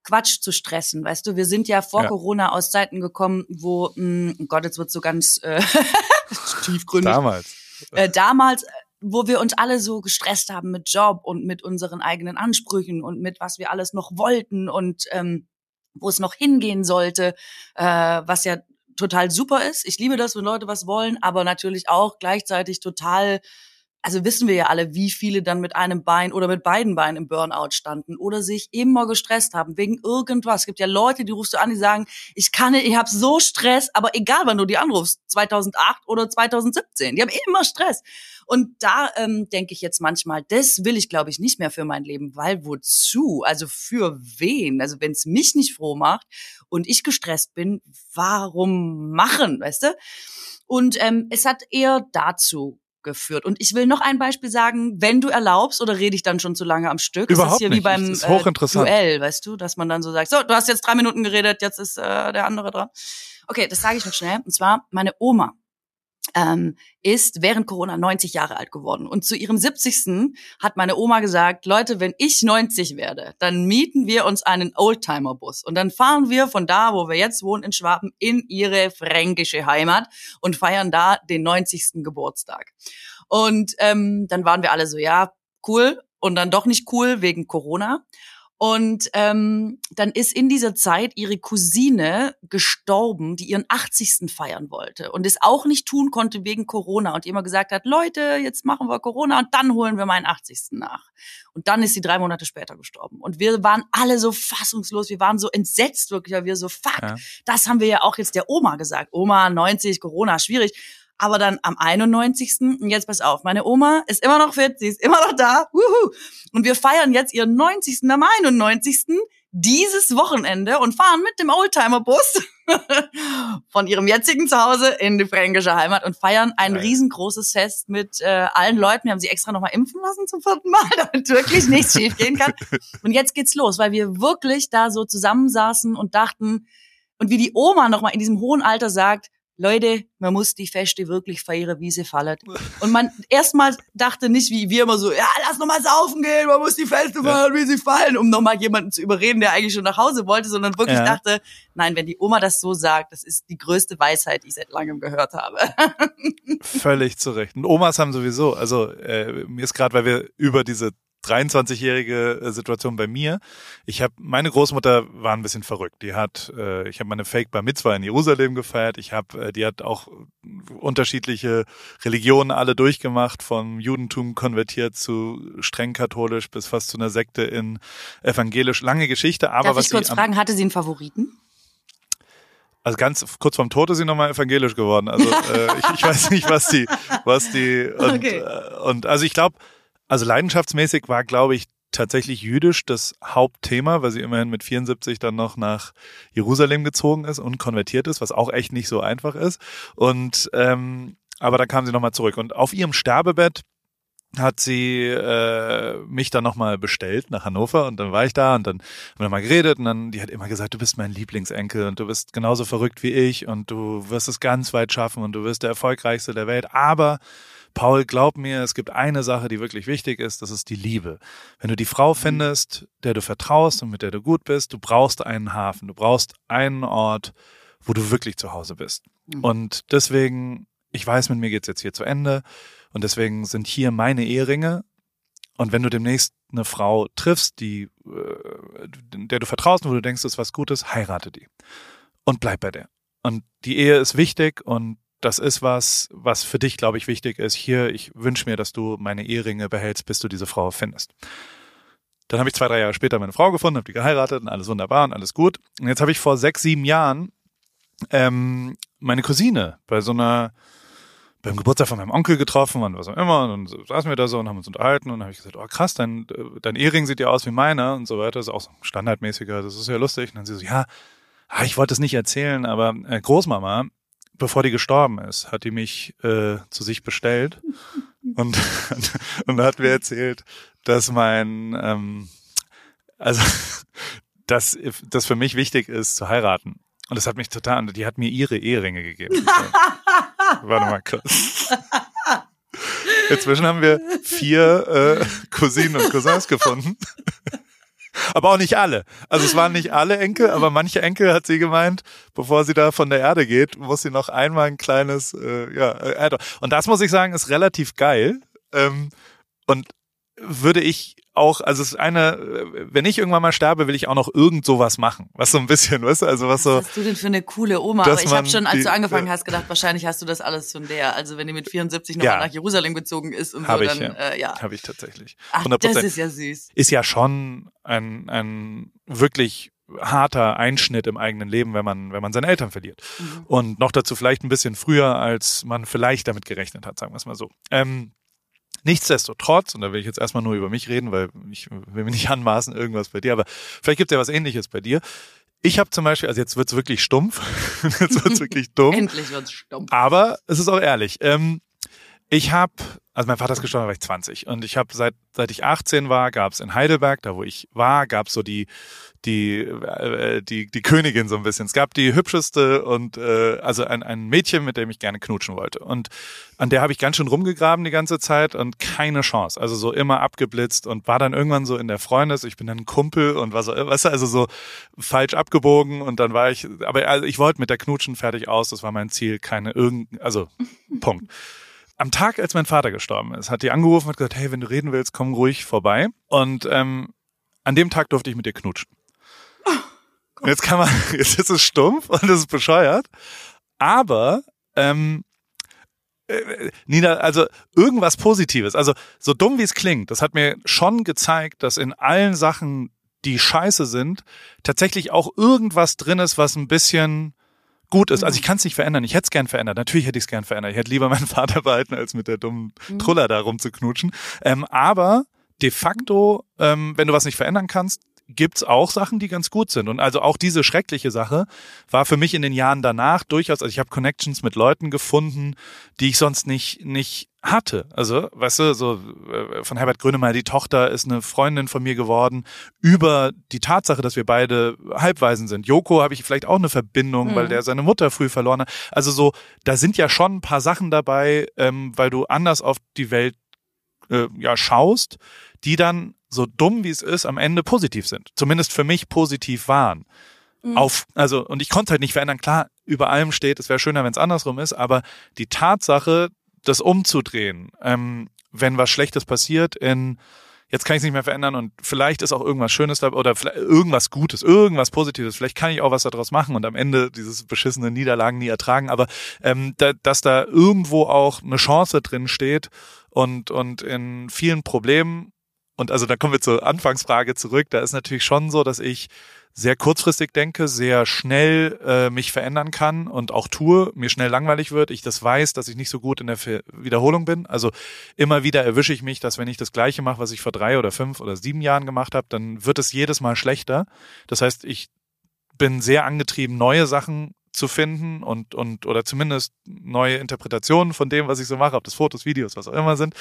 Quatsch zu stressen. Weißt du, wir sind ja vor ja. Corona aus Zeiten gekommen, wo, mh, hm, oh Gott, jetzt wird so ganz äh, tiefgründig. Damals. Äh, damals, wo wir uns alle so gestresst haben mit Job und mit unseren eigenen Ansprüchen und mit was wir alles noch wollten und ähm, wo es noch hingehen sollte, äh, was ja total super ist. Ich liebe das, wenn Leute was wollen, aber natürlich auch gleichzeitig total also wissen wir ja alle, wie viele dann mit einem Bein oder mit beiden Beinen im Burnout standen oder sich immer gestresst haben wegen irgendwas. Es gibt ja Leute, die rufst du an, die sagen, ich kann nicht, ich habe so Stress, aber egal, wann du die anrufst, 2008 oder 2017, die haben immer Stress. Und da ähm, denke ich jetzt manchmal, das will ich, glaube ich, nicht mehr für mein Leben, weil wozu? Also für wen? Also wenn es mich nicht froh macht und ich gestresst bin, warum machen, weißt du? Und ähm, es hat eher dazu geführt. Und ich will noch ein Beispiel sagen, wenn du erlaubst, oder rede ich dann schon zu lange am Stück? Überhaupt ist hier nicht. wie beim äh, Duell, weißt du, dass man dann so sagt, so, du hast jetzt drei Minuten geredet, jetzt ist äh, der andere dran. Okay, das sage ich noch schnell. Und zwar meine Oma ähm, ist während Corona 90 Jahre alt geworden. Und zu ihrem 70. hat meine Oma gesagt, Leute, wenn ich 90 werde, dann mieten wir uns einen Oldtimer-Bus. Und dann fahren wir von da, wo wir jetzt wohnen, in Schwaben, in ihre fränkische Heimat und feiern da den 90. Geburtstag. Und ähm, dann waren wir alle so, ja, cool. Und dann doch nicht cool wegen Corona. Und ähm, dann ist in dieser Zeit ihre Cousine gestorben, die ihren 80. feiern wollte und es auch nicht tun konnte wegen Corona und immer gesagt hat, Leute, jetzt machen wir Corona und dann holen wir meinen 80. nach. Und dann ist sie drei Monate später gestorben. Und wir waren alle so fassungslos, wir waren so entsetzt wirklich, weil wir so, fuck, ja. das haben wir ja auch jetzt der Oma gesagt. Oma, 90, Corona, schwierig. Aber dann am 91. Und jetzt pass auf, meine Oma ist immer noch fit, sie ist immer noch da. Wuhu. Und wir feiern jetzt ihren 90. am 91 dieses Wochenende und fahren mit dem Oldtimer-Bus von ihrem jetzigen Zuhause in die fränkische Heimat und feiern ein Geil. riesengroßes Fest mit äh, allen Leuten. Wir haben sie extra nochmal impfen lassen zum vierten Mal, damit wirklich nichts schiefgehen kann. Und jetzt geht's los, weil wir wirklich da so zusammensaßen und dachten, und wie die Oma nochmal in diesem hohen Alter sagt, Leute, man muss die Feste wirklich feiern, wie sie fallen. Und man erstmal dachte nicht, wie wir immer so, ja, lass noch mal saufen gehen, man muss die Feste feiern, wie sie fallen, um noch mal jemanden zu überreden, der eigentlich schon nach Hause wollte, sondern wirklich ja. dachte, nein, wenn die Oma das so sagt, das ist die größte Weisheit, die ich seit langem gehört habe. Völlig zu Recht. Und Omas haben sowieso, also äh, mir ist gerade, weil wir über diese 23-jährige äh, Situation bei mir. Ich habe meine Großmutter war ein bisschen verrückt. Die hat, äh, ich habe meine Fake Bar Mitzvah in Jerusalem gefeiert. Ich habe, äh, die hat auch unterschiedliche Religionen alle durchgemacht, vom Judentum konvertiert zu streng katholisch bis fast zu einer Sekte in evangelisch. Lange Geschichte. Aber Darf was ich kurz fragen, hatte sie einen Favoriten? Also ganz kurz vorm Tod ist sie nochmal evangelisch geworden. Also äh, ich, ich weiß nicht, was die, was die und, okay. äh, und also ich glaube also leidenschaftsmäßig war, glaube ich, tatsächlich jüdisch das Hauptthema, weil sie immerhin mit 74 dann noch nach Jerusalem gezogen ist und konvertiert ist, was auch echt nicht so einfach ist. Und ähm, aber da kam sie nochmal zurück. Und auf ihrem Sterbebett hat sie äh, mich dann nochmal bestellt nach Hannover und dann war ich da und dann haben wir nochmal geredet und dann, die hat immer gesagt, du bist mein Lieblingsenkel und du bist genauso verrückt wie ich und du wirst es ganz weit schaffen und du wirst der erfolgreichste der Welt, aber Paul, glaub mir, es gibt eine Sache, die wirklich wichtig ist, das ist die Liebe. Wenn du die Frau mhm. findest, der du vertraust und mit der du gut bist, du brauchst einen Hafen, du brauchst einen Ort, wo du wirklich zu Hause bist. Mhm. Und deswegen, ich weiß, mit mir geht's jetzt hier zu Ende und deswegen sind hier meine Eheringe. Und wenn du demnächst eine Frau triffst, die, äh, der du vertraust und wo du denkst, das ist was Gutes, heirate die. Und bleib bei der. Und die Ehe ist wichtig und das ist was, was für dich, glaube ich, wichtig ist. Hier, ich wünsche mir, dass du meine Eheringe behältst, bis du diese Frau findest. Dann habe ich zwei, drei Jahre später meine Frau gefunden, habe die geheiratet und alles wunderbar und alles gut. Und jetzt habe ich vor sechs, sieben Jahren ähm, meine Cousine bei so einer beim Geburtstag von meinem Onkel getroffen und was auch immer. Und dann saßen wir da so und haben uns unterhalten und dann habe ich gesagt, oh krass, dein, dein Ehering sieht ja aus wie meiner und so weiter. Das ist auch so ein standardmäßiger, das ist ja lustig. Und dann sie so, ja, ah, ich wollte es nicht erzählen, aber äh, Großmama bevor die gestorben ist, hat die mich äh, zu sich bestellt und, und hat mir erzählt, dass mein, ähm, also dass das für mich wichtig ist zu heiraten. Und das hat mich total, die hat mir ihre Eheringe gegeben. Warte mal kurz. Inzwischen haben wir vier äh, Cousinen und Cousins gefunden. Aber auch nicht alle. Also es waren nicht alle Enkel, aber manche Enkel hat sie gemeint, bevor sie da von der Erde geht, muss sie noch einmal ein kleines, äh, ja, äh, und das muss ich sagen, ist relativ geil. Ähm, und würde ich auch, also es ist eine, wenn ich irgendwann mal sterbe, will ich auch noch irgend sowas machen. Was so ein bisschen, weißt du, also was so. Was hast du denn für eine coole Oma? Aber ich habe schon, als die, du angefangen hast, gedacht, wahrscheinlich hast du das alles von der. Also wenn die mit 74 nochmal ja. nach Jerusalem gezogen ist und so, dann, ich, ja. Äh, ja. Habe ich tatsächlich. 100%. Ach, das ist ja süß. Ist ja schon ein, ein wirklich harter Einschnitt im eigenen Leben, wenn man, wenn man seine Eltern verliert. Mhm. Und noch dazu vielleicht ein bisschen früher, als man vielleicht damit gerechnet hat, sagen wir es mal so. Ähm, Nichtsdestotrotz, und da will ich jetzt erstmal nur über mich reden, weil ich will mir nicht anmaßen, irgendwas bei dir, aber vielleicht gibt es ja was ähnliches bei dir. Ich habe zum Beispiel, also jetzt wird's wirklich stumpf, jetzt wird's wirklich dumm. Endlich wird's stumpf. Aber es ist auch ehrlich. Ähm, ich habe, also mein Vater ist gestorben, da war ich 20 und ich habe seit seit ich 18 war, gab's in Heidelberg, da wo ich war, gab's so die die äh, die die Königin so ein bisschen. Es gab die hübscheste und äh, also ein ein Mädchen, mit dem ich gerne knutschen wollte. Und an der habe ich ganz schön rumgegraben die ganze Zeit und keine Chance. Also so immer abgeblitzt und war dann irgendwann so in der Freundes, ich bin dann ein Kumpel und was weißt du, also so falsch abgebogen und dann war ich aber also ich wollte mit der Knutschen fertig aus, das war mein Ziel, keine irgend also Punkt am Tag, als mein Vater gestorben ist, hat die angerufen und gesagt, hey, wenn du reden willst, komm ruhig vorbei. Und ähm, an dem Tag durfte ich mit dir knutschen. Oh, und jetzt kann man, jetzt ist es stumpf und es ist bescheuert, aber ähm, äh, Nina, also irgendwas Positives. Also so dumm wie es klingt, das hat mir schon gezeigt, dass in allen Sachen, die scheiße sind, tatsächlich auch irgendwas drin ist, was ein bisschen gut ist. Also ich kann es nicht verändern. Ich hätte es gern verändert. Natürlich hätte ich es gern verändert. Ich hätte lieber meinen Vater behalten, als mit der dummen mhm. Truller da rumzuknutschen. Ähm, aber de facto, ähm, wenn du was nicht verändern kannst, gibt's auch Sachen, die ganz gut sind. Und also auch diese schreckliche Sache war für mich in den Jahren danach durchaus, also ich habe Connections mit Leuten gefunden, die ich sonst nicht, nicht hatte. Also, weißt du, so äh, von Herbert Grönemeyer, die Tochter ist eine Freundin von mir geworden, über die Tatsache, dass wir beide Halbwaisen sind. Joko habe ich vielleicht auch eine Verbindung, mhm. weil der seine Mutter früh verloren hat. Also so, da sind ja schon ein paar Sachen dabei, ähm, weil du anders auf die Welt äh, ja schaust, die dann so dumm wie es ist, am Ende positiv sind. Zumindest für mich positiv waren. Mhm. Auf, also, und ich konnte halt nicht verändern. Klar, über allem steht, es wäre schöner, wenn es andersrum ist, aber die Tatsache, das umzudrehen, ähm, wenn was Schlechtes passiert in, jetzt kann ich es nicht mehr verändern und vielleicht ist auch irgendwas Schönes da oder irgendwas Gutes, irgendwas Positives, vielleicht kann ich auch was daraus machen und am Ende dieses beschissene Niederlagen nie ertragen, aber ähm, da, dass da irgendwo auch eine Chance drin steht und, und in vielen Problemen und also da kommen wir zur Anfangsfrage zurück. Da ist natürlich schon so, dass ich sehr kurzfristig denke, sehr schnell äh, mich verändern kann und auch tue, mir schnell langweilig wird, ich das weiß, dass ich nicht so gut in der Wiederholung bin. Also immer wieder erwische ich mich, dass wenn ich das gleiche mache, was ich vor drei oder fünf oder sieben Jahren gemacht habe, dann wird es jedes Mal schlechter. Das heißt, ich bin sehr angetrieben, neue Sachen zu finden und, und oder zumindest neue Interpretationen von dem, was ich so mache, ob das Fotos, Videos, was auch immer sind.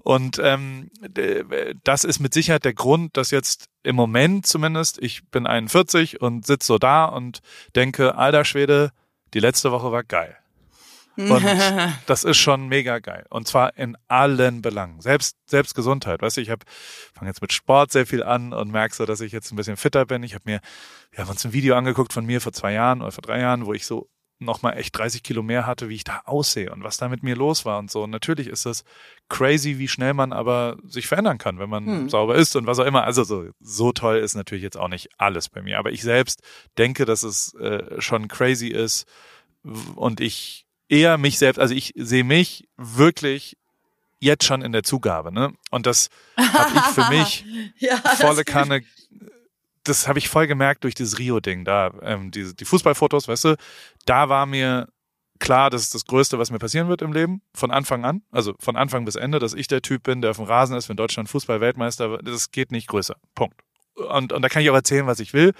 Und ähm, das ist mit Sicherheit der Grund, dass jetzt im Moment zumindest, ich bin 41 und sitze so da und denke, alter Schwede, die letzte Woche war geil. Und das ist schon mega geil. Und zwar in allen Belangen. Selbst, selbst Gesundheit. Weißt du, ich habe fange jetzt mit Sport sehr viel an und merke so, dass ich jetzt ein bisschen fitter bin. Ich habe mir, wir haben uns ein Video angeguckt von mir vor zwei Jahren oder vor drei Jahren, wo ich so nochmal echt 30 Kilo mehr hatte, wie ich da aussehe und was da mit mir los war und so. Und natürlich ist das crazy, wie schnell man aber sich verändern kann, wenn man hm. sauber ist und was auch immer. Also so, so toll ist natürlich jetzt auch nicht alles bei mir. Aber ich selbst denke, dass es äh, schon crazy ist und ich eher mich selbst, also ich sehe mich wirklich jetzt schon in der Zugabe, ne? Und das habe ich für mich ja, volle Kanne. Das habe ich voll gemerkt durch dieses Rio-Ding da, ähm, die, die Fußballfotos, weißt du, da war mir klar, das ist das Größte, was mir passieren wird im Leben, von Anfang an, also von Anfang bis Ende, dass ich der Typ bin, der auf dem Rasen ist, wenn Deutschland Fußball-Weltmeister, das geht nicht größer. Punkt. Und, und da kann ich auch erzählen, was ich will.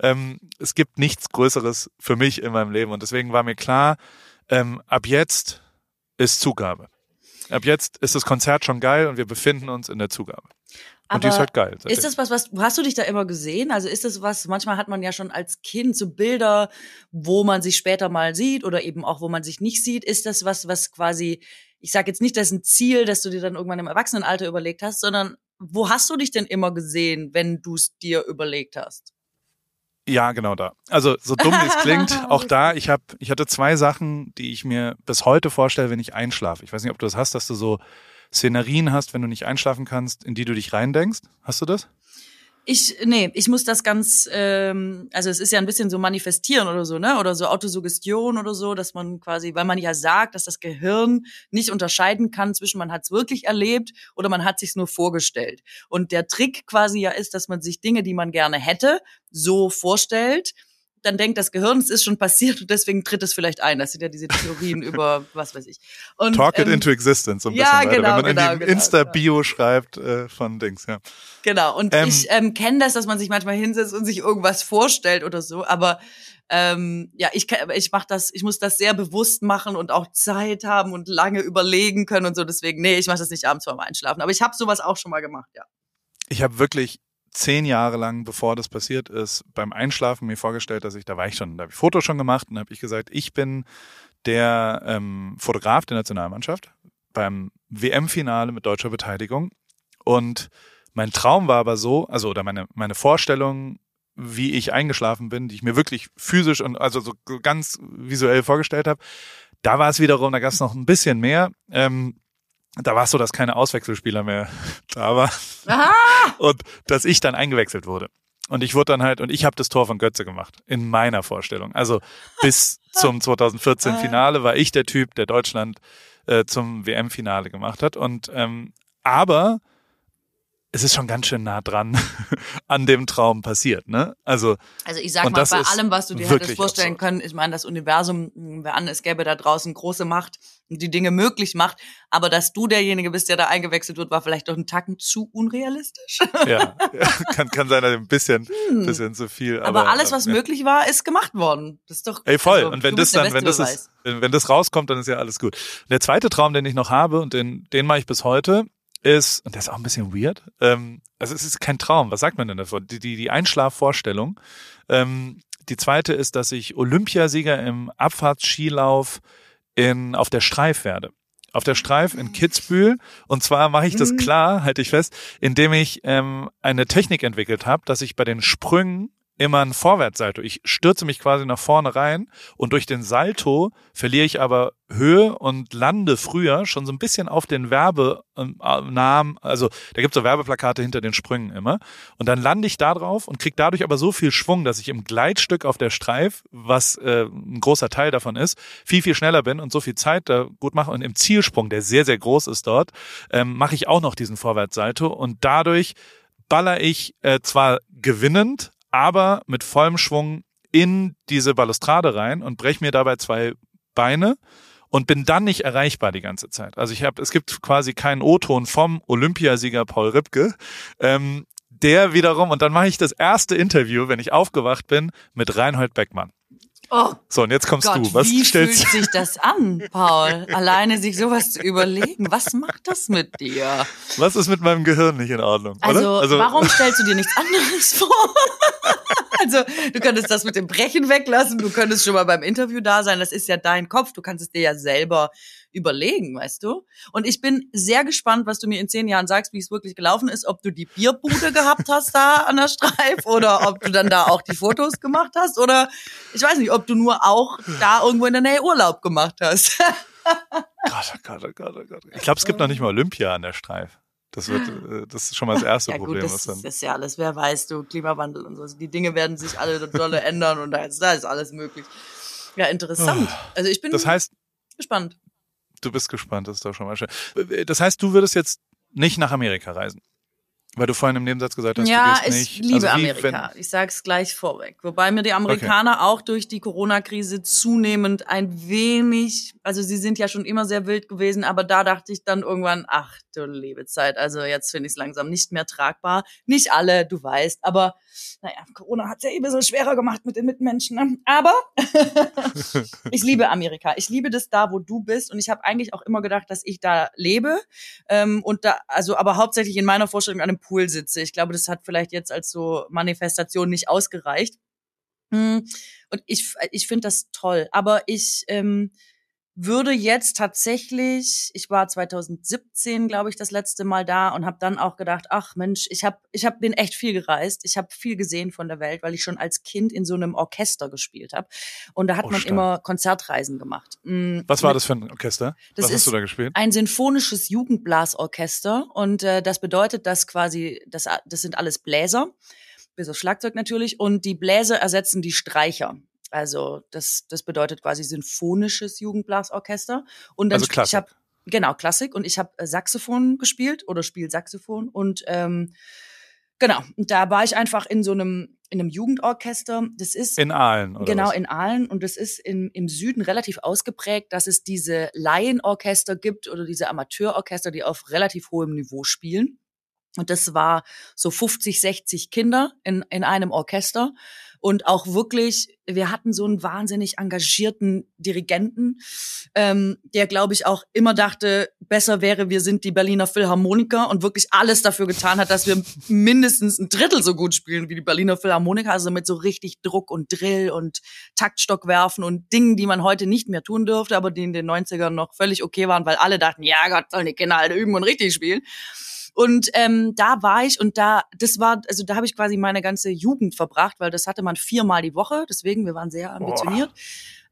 Ähm, es gibt nichts Größeres für mich in meinem Leben und deswegen war mir klar, ähm, ab jetzt ist Zugabe. Ab jetzt ist das Konzert schon geil und wir befinden uns in der Zugabe. Aber und die ist halt geil. Ist das was, was, hast du dich da immer gesehen? Also ist das was, manchmal hat man ja schon als Kind so Bilder, wo man sich später mal sieht oder eben auch, wo man sich nicht sieht. Ist das was, was quasi, ich sage jetzt nicht, das ist ein Ziel, dass du dir dann irgendwann im Erwachsenenalter überlegt hast, sondern wo hast du dich denn immer gesehen, wenn du es dir überlegt hast? Ja, genau da. Also so dumm wie es klingt, auch da, ich habe, ich hatte zwei Sachen, die ich mir bis heute vorstelle, wenn ich einschlafe. Ich weiß nicht, ob du das hast, dass du so Szenarien hast, wenn du nicht einschlafen kannst, in die du dich reindenkst. Hast du das? Ich, nee, ich muss das ganz, ähm, also es ist ja ein bisschen so manifestieren oder so, ne? Oder so Autosuggestion oder so, dass man quasi, weil man ja sagt, dass das Gehirn nicht unterscheiden kann zwischen man hat es wirklich erlebt oder man hat sich's nur vorgestellt. Und der Trick quasi ja ist, dass man sich Dinge, die man gerne hätte, so vorstellt dann denkt das Gehirn, es ist schon passiert und deswegen tritt es vielleicht ein. Das sind ja diese Theorien über was weiß ich. Und, Talk it ähm, into existence, so ein ja, bisschen genau, wenn man genau, in die genau, Insta-Bio genau. schreibt äh, von Dings, ja. Genau, und ähm, ich ähm, kenne das, dass man sich manchmal hinsetzt und sich irgendwas vorstellt oder so, aber ähm, ja, ich, ich mach das, ich muss das sehr bewusst machen und auch Zeit haben und lange überlegen können und so. Deswegen, nee, ich mache das nicht abends vorm Einschlafen. Aber ich habe sowas auch schon mal gemacht, ja. Ich habe wirklich zehn Jahre lang, bevor das passiert ist, beim Einschlafen mir vorgestellt, dass ich, da war ich schon, da habe ich Fotos schon gemacht und habe ich gesagt, ich bin der ähm, Fotograf der Nationalmannschaft beim WM-Finale mit deutscher Beteiligung. Und mein Traum war aber so, also oder meine, meine Vorstellung, wie ich eingeschlafen bin, die ich mir wirklich physisch und also so ganz visuell vorgestellt habe, da war es wiederum, da gab es noch ein bisschen mehr. Ähm, da war es so, dass keine Auswechselspieler mehr da war. Aha! Und dass ich dann eingewechselt wurde. Und ich wurde dann halt, und ich habe das Tor von Götze gemacht, in meiner Vorstellung. Also bis zum 2014 Finale war ich der Typ, der Deutschland äh, zum WM-Finale gemacht hat. Und ähm, aber es ist schon ganz schön nah dran an dem Traum passiert, ne? Also, also ich sag mal, bei allem, was du dir hättest vorstellen absurd. können, ich meine, das Universum, wer an, es gäbe da draußen große Macht, die Dinge möglich macht, aber dass du derjenige bist, der da eingewechselt wird, war vielleicht doch ein Tacken zu unrealistisch. Ja, ja kann, kann sein, ein bisschen, hm. bisschen zu viel. Aber, aber alles, was ja. möglich war, ist gemacht worden. Das ist doch. Ey, voll. Also, und wenn das dann, wenn das ist, wenn, wenn das rauskommt, dann ist ja alles gut. Der zweite Traum, den ich noch habe und den, den mache ich bis heute, ist, und der ist auch ein bisschen weird, ähm, also es ist kein Traum, was sagt man denn davon? Die, die, die Einschlafvorstellung. Ähm, die zweite ist, dass ich Olympiasieger im Abfahrtsskilauf in, auf der Streif werde. Auf der Streif in Kitzbühel. Und zwar mache ich das mhm. klar, halte ich fest, indem ich ähm, eine Technik entwickelt habe, dass ich bei den Sprüngen immer ein Vorwärtssalto. Ich stürze mich quasi nach vorne rein und durch den Salto verliere ich aber Höhe und lande früher schon so ein bisschen auf den Werbenamen. Also da gibt es so Werbeplakate hinter den Sprüngen immer. Und dann lande ich da drauf und kriege dadurch aber so viel Schwung, dass ich im Gleitstück auf der Streif, was äh, ein großer Teil davon ist, viel, viel schneller bin und so viel Zeit da gut mache. Und im Zielsprung, der sehr, sehr groß ist dort, ähm, mache ich auch noch diesen Vorwärtssalto und dadurch baller ich äh, zwar gewinnend, aber mit vollem Schwung in diese Balustrade rein und breche mir dabei zwei Beine und bin dann nicht erreichbar die ganze Zeit. Also ich habe, es gibt quasi keinen O-Ton vom Olympiasieger Paul Ripke. Ähm, der wiederum, und dann mache ich das erste Interview, wenn ich aufgewacht bin, mit Reinhold Beckmann. Oh so, und jetzt kommst Gott, du. Was wie stellst fühlt sich das an, Paul? Alleine sich sowas zu überlegen. Was macht das mit dir? Was ist mit meinem Gehirn nicht in Ordnung? Also, also warum stellst du dir nichts anderes vor? also, du könntest das mit dem Brechen weglassen. Du könntest schon mal beim Interview da sein. Das ist ja dein Kopf. Du kannst es dir ja selber überlegen, weißt du? Und ich bin sehr gespannt, was du mir in zehn Jahren sagst, wie es wirklich gelaufen ist, ob du die Bierbude gehabt hast da an der Streif oder ob du dann da auch die Fotos gemacht hast oder ich weiß nicht, ob du nur auch da irgendwo in der Nähe Urlaub gemacht hast. Gott, oh Gott, oh Gott, oh Gott. Ich glaube, es gibt noch nicht mal Olympia an der Streif. Das wird, äh, das ist schon mal das erste ja, Problem. Gut, das, was dann ist ja alles, wer weiß du, Klimawandel und so. Die Dinge werden sich alle dolle ändern und da ist, da ist alles möglich. Ja, interessant. Also ich bin das heißt, gespannt. Du bist gespannt, das ist doch schon mal schön. Das heißt, du würdest jetzt nicht nach Amerika reisen? Weil du vorhin im Nebensatz gesagt hast, ja, du gehst nicht. Ja, ich liebe also wie, Amerika. Ich sag's gleich vorweg. Wobei mir die Amerikaner okay. auch durch die Corona-Krise zunehmend ein wenig, also sie sind ja schon immer sehr wild gewesen, aber da dachte ich dann irgendwann, ach du liebe Zeit, also jetzt finde ich es langsam nicht mehr tragbar. Nicht alle, du weißt, aber naja, Corona hat's ja eh ein bisschen schwerer gemacht mit den Mitmenschen. Ne? Aber ich liebe Amerika. Ich liebe das da, wo du bist. Und ich habe eigentlich auch immer gedacht, dass ich da lebe. Ähm, und da, also aber hauptsächlich in meiner Vorstellung an einem Pool sitze. Ich glaube, das hat vielleicht jetzt als so Manifestation nicht ausgereicht. Hm, und ich, ich finde das toll. Aber ich ähm, würde jetzt tatsächlich, ich war 2017, glaube ich, das letzte Mal da und habe dann auch gedacht, ach Mensch, ich habe ich hab, bin echt viel gereist, ich habe viel gesehen von der Welt, weil ich schon als Kind in so einem Orchester gespielt habe und da hat oh, man stark. immer Konzertreisen gemacht. Mhm. Was war das für ein Orchester? Das Was hast du da gespielt? Ein sinfonisches Jugendblasorchester und äh, das bedeutet, dass quasi das das sind alles Bläser bis auf Schlagzeug natürlich und die Bläser ersetzen die Streicher. Also das, das bedeutet quasi symphonisches Jugendblasorchester. Und dann also Klassik. ich habe genau Klassik und ich habe äh, Saxophon gespielt oder spiel Saxophon und ähm, genau. Und da war ich einfach in so einem in einem Jugendorchester. Das ist in Aalen oder genau was? in Aalen und das ist im, im Süden relativ ausgeprägt, dass es diese Laienorchester gibt oder diese Amateurorchester, die auf relativ hohem Niveau spielen. Und das war so 50, 60 Kinder in, in einem Orchester und auch wirklich, wir hatten so einen wahnsinnig engagierten Dirigenten, ähm, der, glaube ich, auch immer dachte, besser wäre, wir sind die Berliner Philharmoniker und wirklich alles dafür getan hat, dass wir mindestens ein Drittel so gut spielen wie die Berliner Philharmoniker, also mit so richtig Druck und Drill und Taktstock werfen und Dingen, die man heute nicht mehr tun dürfte, aber die in den 90ern noch völlig okay waren, weil alle dachten, ja Gott, sollen die Kinder halt üben und richtig spielen. Und ähm, da war ich und da, das war, also da habe ich quasi meine ganze Jugend verbracht, weil das hatte man viermal die Woche, deswegen, wir waren sehr ambitioniert.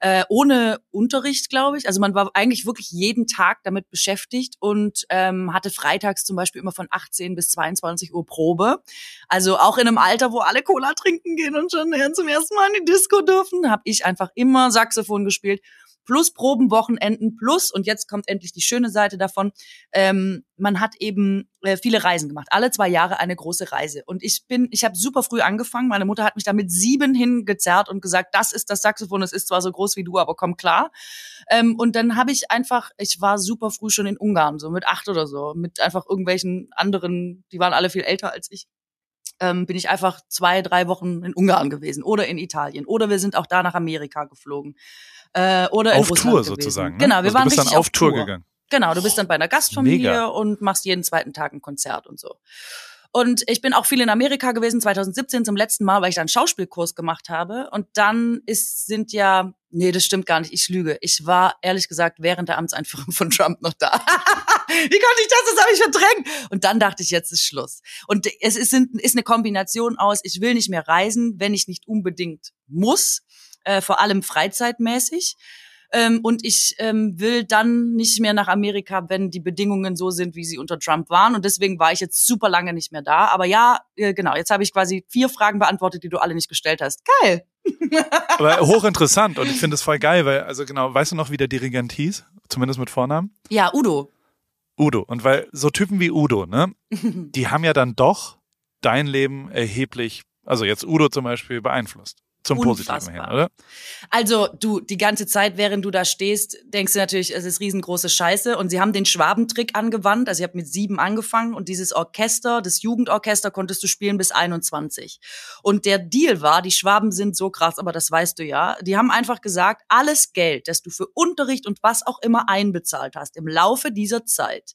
Äh, ohne Unterricht, glaube ich. Also man war eigentlich wirklich jeden Tag damit beschäftigt und ähm, hatte freitags zum Beispiel immer von 18 bis 22 Uhr Probe. Also auch in einem Alter, wo alle Cola trinken gehen und schon zum ersten Mal in die Disco dürfen, habe ich einfach immer Saxophon gespielt plus Probenwochenenden plus, und jetzt kommt endlich die schöne Seite davon, ähm, man hat eben äh, viele Reisen gemacht. Alle zwei Jahre eine große Reise. Und ich bin, ich habe super früh angefangen. Meine Mutter hat mich da mit sieben hingezerrt und gesagt, das ist das Saxophon, es ist zwar so groß wie du, aber komm klar. Ähm, und dann habe ich einfach, ich war super früh schon in Ungarn, so mit acht oder so, mit einfach irgendwelchen anderen, die waren alle viel älter als ich ähm, bin ich einfach zwei, drei Wochen in Ungarn gewesen oder in Italien. Oder wir sind auch da nach Amerika geflogen. Äh, oder in auf Russland Tour gewesen. sozusagen. Ne? Genau, wir also waren du bist richtig dann auf Tour, Tour gegangen. Genau, du bist dann bei einer Gastfamilie Mega. und machst jeden zweiten Tag ein Konzert und so. Und ich bin auch viel in Amerika gewesen, 2017 zum letzten Mal, weil ich da einen Schauspielkurs gemacht habe. Und dann ist, sind ja, nee, das stimmt gar nicht, ich lüge. Ich war, ehrlich gesagt, während der Amtseinführung von Trump noch da. Wie konnte ich das? Das habe ich verdrängt. Und dann dachte ich, jetzt ist Schluss. Und es ist, ist eine Kombination aus, ich will nicht mehr reisen, wenn ich nicht unbedingt muss, äh, vor allem freizeitmäßig. Ähm, und ich ähm, will dann nicht mehr nach Amerika, wenn die Bedingungen so sind, wie sie unter Trump waren. Und deswegen war ich jetzt super lange nicht mehr da. Aber ja, äh, genau, jetzt habe ich quasi vier Fragen beantwortet, die du alle nicht gestellt hast. Geil. Aber hochinteressant und ich finde es voll geil, weil, also genau, weißt du noch, wie der Dirigent hieß? Zumindest mit Vornamen? Ja, Udo. Udo. Und weil so Typen wie Udo, ne, die haben ja dann doch dein Leben erheblich, also jetzt Udo zum Beispiel, beeinflusst. Zum Positiven hin, oder? Also du, die ganze Zeit, während du da stehst, denkst du natürlich, es ist riesengroße Scheiße. Und sie haben den Schwabentrick angewandt. Also ich habe mit sieben angefangen und dieses Orchester, das Jugendorchester, konntest du spielen bis 21. Und der Deal war, die Schwaben sind so krass, aber das weißt du ja. Die haben einfach gesagt, alles Geld, das du für Unterricht und was auch immer einbezahlt hast im Laufe dieser Zeit,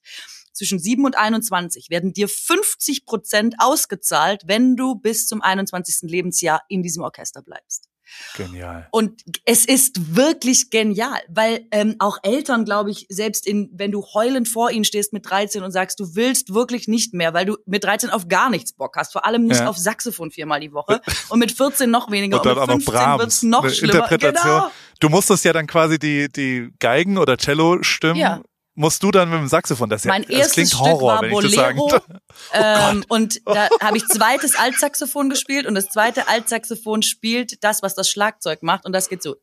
zwischen 7 und 21 werden dir 50 Prozent ausgezahlt, wenn du bis zum 21. Lebensjahr in diesem Orchester bleibst. Genial. Und es ist wirklich genial, weil ähm, auch Eltern, glaube ich, selbst in, wenn du heulend vor ihnen stehst mit 13 und sagst, du willst wirklich nicht mehr, weil du mit 13 auf gar nichts Bock hast, vor allem nicht ja. auf Saxophon viermal die Woche und mit 14 noch weniger und, dann und mit 15 wird's noch schlimmer. Interpretation. Genau. Du musstest ja dann quasi die die Geigen oder Cello stimmen ja musst du dann mit dem Saxophon. Das, mein das erstes klingt Horror, Stück war Bolero. Oh ähm, und da habe ich zweites Altsaxophon gespielt und das zweite Altsaxophon spielt das, was das Schlagzeug macht und das geht so.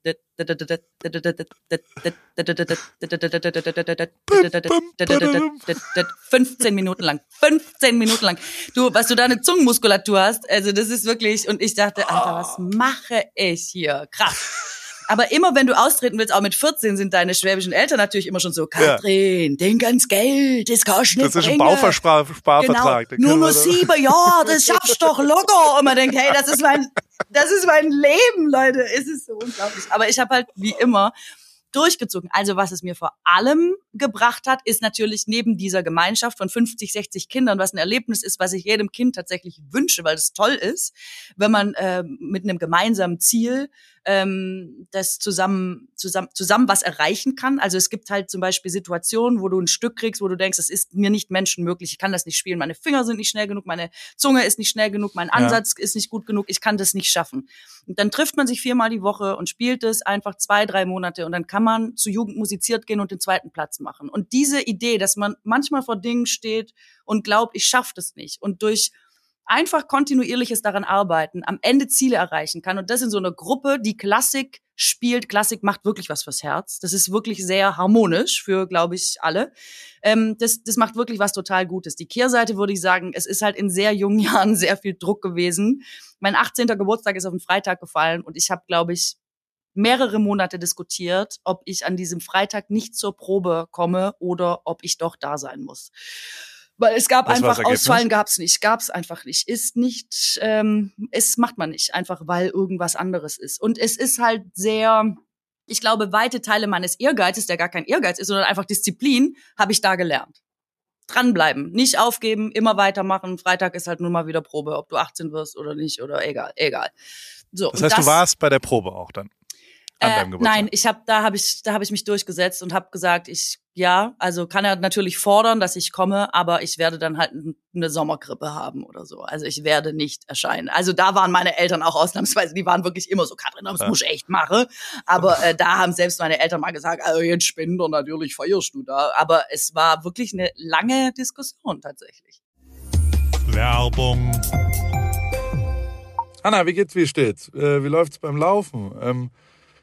15 Minuten lang. 15 Minuten lang. Du, was du da eine Zungenmuskulatur hast, also das ist wirklich, und ich dachte, Alter, was mache ich hier? Krass. Aber immer wenn du austreten willst, auch mit 14, sind deine schwäbischen Eltern natürlich immer schon so, Katrin, ja. denk ans Geld, das kannst du nicht Das ist ein Bausparvertrag. Genau. Nur noch sieben Jahre, das schaffst du doch locker. Und man denkt, hey, das ist mein, das ist mein Leben, Leute. Es ist so unglaublich. Aber ich habe halt wie immer durchgezogen. Also was es mir vor allem gebracht hat, ist natürlich neben dieser Gemeinschaft von 50, 60 Kindern, was ein Erlebnis ist, was ich jedem Kind tatsächlich wünsche, weil es toll ist, wenn man äh, mit einem gemeinsamen Ziel ähm, das zusammen, zusammen, zusammen was erreichen kann. Also es gibt halt zum Beispiel Situationen, wo du ein Stück kriegst, wo du denkst, es ist mir nicht menschenmöglich, ich kann das nicht spielen, meine Finger sind nicht schnell genug, meine Zunge ist nicht schnell genug, mein Ansatz ja. ist nicht gut genug, ich kann das nicht schaffen. Und dann trifft man sich viermal die Woche und spielt es einfach zwei, drei Monate und dann kann man zu Jugend musiziert gehen und den zweiten Platz machen. Und diese Idee, dass man manchmal vor Dingen steht und glaubt, ich schaffe das nicht und durch einfach kontinuierliches daran arbeiten, am Ende Ziele erreichen kann. Und das in so einer Gruppe, die Klassik spielt. Klassik macht wirklich was fürs Herz. Das ist wirklich sehr harmonisch für, glaube ich, alle. Ähm, das, das macht wirklich was total Gutes. Die Kehrseite würde ich sagen, es ist halt in sehr jungen Jahren sehr viel Druck gewesen. Mein 18. Geburtstag ist auf den Freitag gefallen und ich habe, glaube ich, mehrere Monate diskutiert, ob ich an diesem Freitag nicht zur Probe komme oder ob ich doch da sein muss. Weil es gab Was einfach Ausfallen gab's nicht, gab's einfach nicht. Ist nicht, ähm, es macht man nicht, einfach weil irgendwas anderes ist. Und es ist halt sehr, ich glaube, weite Teile meines Ehrgeizes, der gar kein Ehrgeiz ist, sondern einfach Disziplin, habe ich da gelernt. Dranbleiben, nicht aufgeben, immer weitermachen. Freitag ist halt nur mal wieder Probe, ob du 18 wirst oder nicht oder egal, egal. So, das heißt, das, du warst bei der Probe auch dann? Äh, nein, ich habe da habe ich da habe ich mich durchgesetzt und habe gesagt, ich ja, also kann er natürlich fordern, dass ich komme, aber ich werde dann halt eine Sommergrippe haben oder so. Also ich werde nicht erscheinen. Also da waren meine Eltern auch ausnahmsweise, die waren wirklich immer so, Katrin, das ja. muss ich echt machen. Aber äh, da haben selbst meine Eltern mal gesagt, also jetzt Spender, natürlich feierst du da. Aber es war wirklich eine lange Diskussion tatsächlich. Werbung. Anna, wie geht's, wie steht's? Äh, wie läuft's beim Laufen? Ähm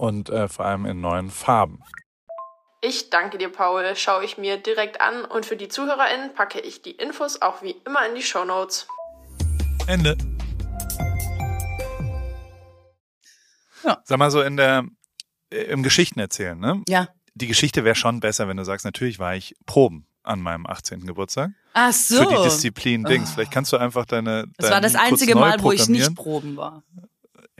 und äh, vor allem in neuen Farben. Ich danke dir, Paul. Schaue ich mir direkt an und für die ZuhörerInnen packe ich die Infos auch wie immer in die Show Notes. Ende. Ja. Sag mal so in der äh, im Geschichten erzählen, ne? Ja. Die Geschichte wäre schon besser, wenn du sagst, natürlich war ich proben an meinem 18. Geburtstag. Ach so. Für die Disziplin Dings. Oh. Vielleicht kannst du einfach deine. Das war das einzige Mal, wo ich nicht proben war.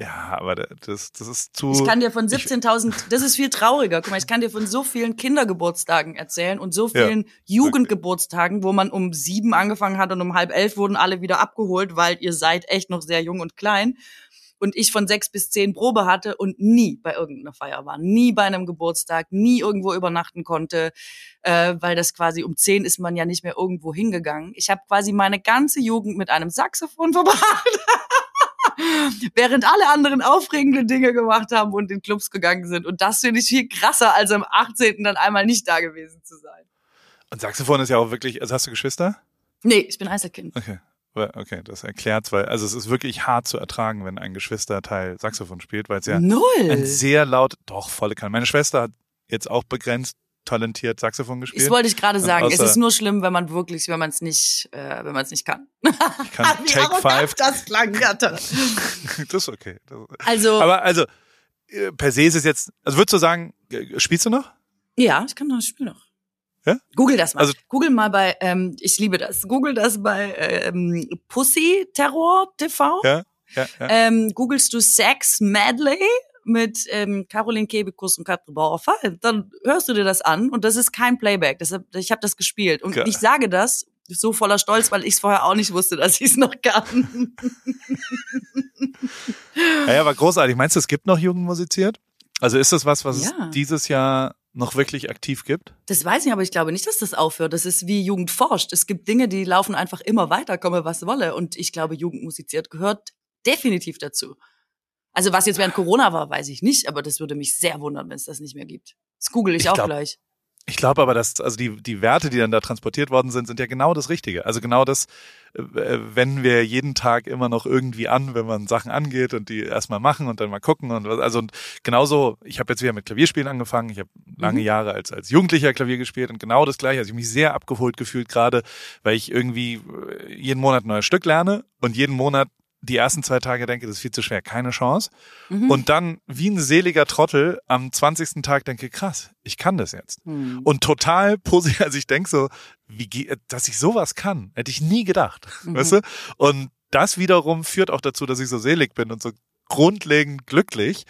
Ja, aber das, das ist zu. Ich kann dir von 17.000, das ist viel trauriger. Guck mal, ich kann dir von so vielen Kindergeburtstagen erzählen und so vielen ja, Jugendgeburtstagen, wo man um sieben angefangen hat und um halb elf wurden alle wieder abgeholt, weil ihr seid echt noch sehr jung und klein. Und ich von sechs bis zehn Probe hatte und nie bei irgendeiner Feier war, nie bei einem Geburtstag, nie irgendwo übernachten konnte, äh, weil das quasi um zehn ist man ja nicht mehr irgendwo hingegangen. Ich habe quasi meine ganze Jugend mit einem Saxophon verbracht. Während alle anderen aufregende Dinge gemacht haben und in Clubs gegangen sind. Und das finde ich viel krasser, als am 18. dann einmal nicht da gewesen zu sein. Und Saxophon ist ja auch wirklich, also hast du Geschwister? Nee, ich bin Einzelkind. Okay. Okay, das erklärt's, weil also es ist wirklich hart zu ertragen, wenn ein Geschwisterteil Saxophon spielt, weil es ja Null. ein sehr laut, doch volle kann. Meine Schwester hat jetzt auch begrenzt talentiert Saxophon gespielt. Das wollte ich gerade sagen. Es ist nur schlimm, wenn man wirklich, wenn man es nicht, äh, wenn man es nicht kann. Ich kann Take Five. Das klang gatter. das ist okay. Also. Aber also äh, per se ist es jetzt. Also würdest du sagen, spielst du noch? Ja, ich kann noch, ich spiel noch. Ja? Google das mal. Also, Google mal bei, ähm, ich liebe das. Google das bei ähm, Pussy Terror TV. Ja, ja, ja. Ähm, googelst du Sex Medley mit ähm, Caroline Kebekus und Katrin Bauer-Fall, dann hörst du dir das an und das ist kein Playback. Deshalb, ich habe das gespielt. Und Geil. ich sage das so voller Stolz, weil ich es vorher auch nicht wusste, dass ich es noch kann. ja, war großartig. Meinst du, es gibt noch Jugend musiziert? Also ist das was, was ja. es dieses Jahr noch wirklich aktiv gibt? Das weiß ich, aber ich glaube nicht, dass das aufhört. Das ist wie Jugend forscht. Es gibt Dinge, die laufen einfach immer weiter, komme was wolle. Und ich glaube, Jugend musiziert gehört definitiv dazu. Also was jetzt während Corona war, weiß ich nicht, aber das würde mich sehr wundern, wenn es das nicht mehr gibt. Das google ich, ich auch glaub, gleich. Ich glaube aber, dass also die die Werte, die dann da transportiert worden sind, sind ja genau das Richtige. Also genau das äh, wenden wir jeden Tag immer noch irgendwie an, wenn man Sachen angeht und die erstmal machen und dann mal gucken und was. Also und genauso. Ich habe jetzt wieder mit Klavierspielen angefangen. Ich habe lange mhm. Jahre als als Jugendlicher Klavier gespielt und genau das Gleiche. Also ich mich sehr abgeholt gefühlt gerade, weil ich irgendwie äh, jeden Monat ein neues Stück lerne und jeden Monat die ersten zwei Tage denke, das ist viel zu schwer, keine Chance. Mhm. Und dann wie ein seliger Trottel am 20. Tag denke, krass, ich kann das jetzt. Mhm. Und total positiv, also ich denke so, wie, dass ich sowas kann, hätte ich nie gedacht. Mhm. Weißt du? Und das wiederum führt auch dazu, dass ich so selig bin und so grundlegend glücklich,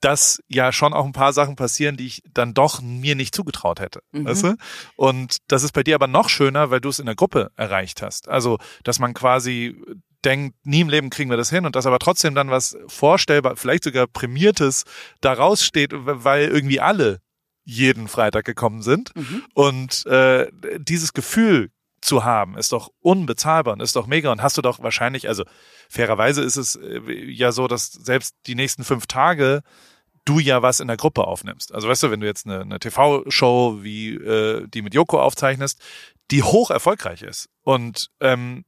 dass ja schon auch ein paar Sachen passieren, die ich dann doch mir nicht zugetraut hätte. Mhm. Weißt du? Und das ist bei dir aber noch schöner, weil du es in der Gruppe erreicht hast. Also, dass man quasi denkt, nie im Leben kriegen wir das hin und dass aber trotzdem dann was vorstellbar, vielleicht sogar prämiertes daraus steht, weil irgendwie alle jeden Freitag gekommen sind. Mhm. Und äh, dieses Gefühl zu haben, ist doch unbezahlbar und ist doch mega. Und hast du doch wahrscheinlich, also fairerweise ist es äh, ja so, dass selbst die nächsten fünf Tage du ja was in der Gruppe aufnimmst. Also weißt du, wenn du jetzt eine, eine TV-Show wie äh, die mit Joko aufzeichnest, die hoch erfolgreich ist und ähm,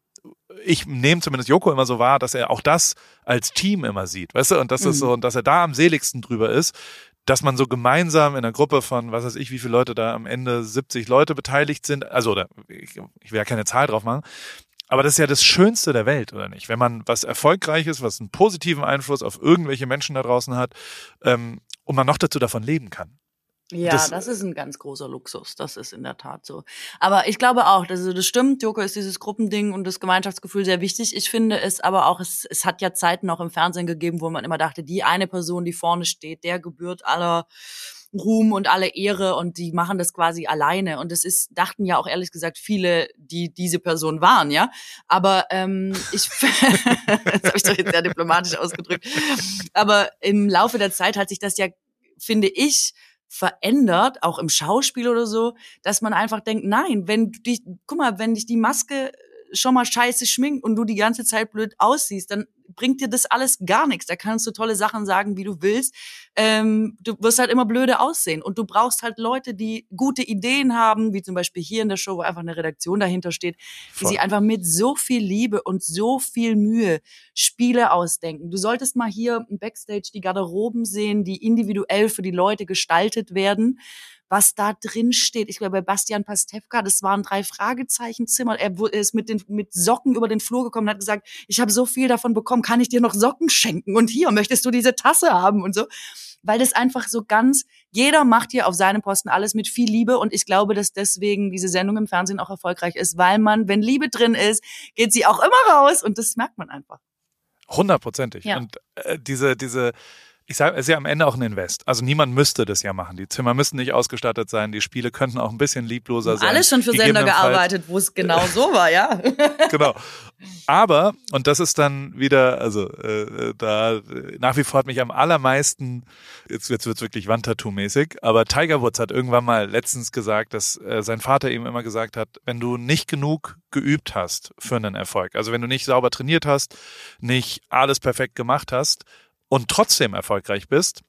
ich nehme zumindest Joko immer so wahr, dass er auch das als Team immer sieht, weißt du, und das mhm. ist so, und dass er da am seligsten drüber ist, dass man so gemeinsam in einer Gruppe von, was weiß ich, wie viele Leute da am Ende 70 Leute beteiligt sind, also oder ich, ich will ja keine Zahl drauf machen, aber das ist ja das Schönste der Welt, oder nicht? Wenn man was Erfolgreiches, was einen positiven Einfluss auf irgendwelche Menschen da draußen hat ähm, und man noch dazu davon leben kann. Ja, das, das, ist ein ganz großer Luxus. Das ist in der Tat so. Aber ich glaube auch, also das stimmt. Joko ist dieses Gruppending und das Gemeinschaftsgefühl sehr wichtig. Ich finde es aber auch, es, es hat ja Zeiten auch im Fernsehen gegeben, wo man immer dachte, die eine Person, die vorne steht, der gebührt aller Ruhm und alle Ehre und die machen das quasi alleine. Und es ist, dachten ja auch ehrlich gesagt viele, die diese Person waren, ja. Aber ähm, ich, das habe ich doch jetzt sehr diplomatisch ausgedrückt. Aber im Laufe der Zeit hat sich das ja, finde ich, verändert, auch im Schauspiel oder so, dass man einfach denkt, nein, wenn du dich, guck mal, wenn dich die Maske schon mal scheiße schminkt und du die ganze Zeit blöd aussiehst, dann bringt dir das alles gar nichts. Da kannst du tolle Sachen sagen, wie du willst. Ähm, du wirst halt immer blöde aussehen. Und du brauchst halt Leute, die gute Ideen haben, wie zum Beispiel hier in der Show, wo einfach eine Redaktion dahinter steht, die Voll. sich einfach mit so viel Liebe und so viel Mühe Spiele ausdenken. Du solltest mal hier im Backstage die Garderoben sehen, die individuell für die Leute gestaltet werden was da drin steht. Ich glaube, bei Bastian Pastewka, das waren drei Fragezeichenzimmer. Er ist mit, den, mit Socken über den Flur gekommen und hat gesagt, ich habe so viel davon bekommen, kann ich dir noch Socken schenken? Und hier, möchtest du diese Tasse haben? Und so. Weil das einfach so ganz, jeder macht hier auf seinem Posten alles mit viel Liebe. Und ich glaube, dass deswegen diese Sendung im Fernsehen auch erfolgreich ist, weil man, wenn Liebe drin ist, geht sie auch immer raus. Und das merkt man einfach. Hundertprozentig. Ja. Und äh, diese, diese, ich sage, es ist ja am Ende auch ein Invest. Also niemand müsste das ja machen. Die Zimmer müssten nicht ausgestattet sein. Die Spiele könnten auch ein bisschen liebloser sein. Alles schon für Sender gearbeitet, wo es genau so war, ja. genau. Aber, und das ist dann wieder, also äh, da nach wie vor hat mich am allermeisten, jetzt, jetzt wird's wirklich Wandtattoo-mäßig, aber Tiger Woods hat irgendwann mal letztens gesagt, dass äh, sein Vater ihm immer gesagt hat, wenn du nicht genug geübt hast für einen Erfolg, also wenn du nicht sauber trainiert hast, nicht alles perfekt gemacht hast, und trotzdem erfolgreich bist,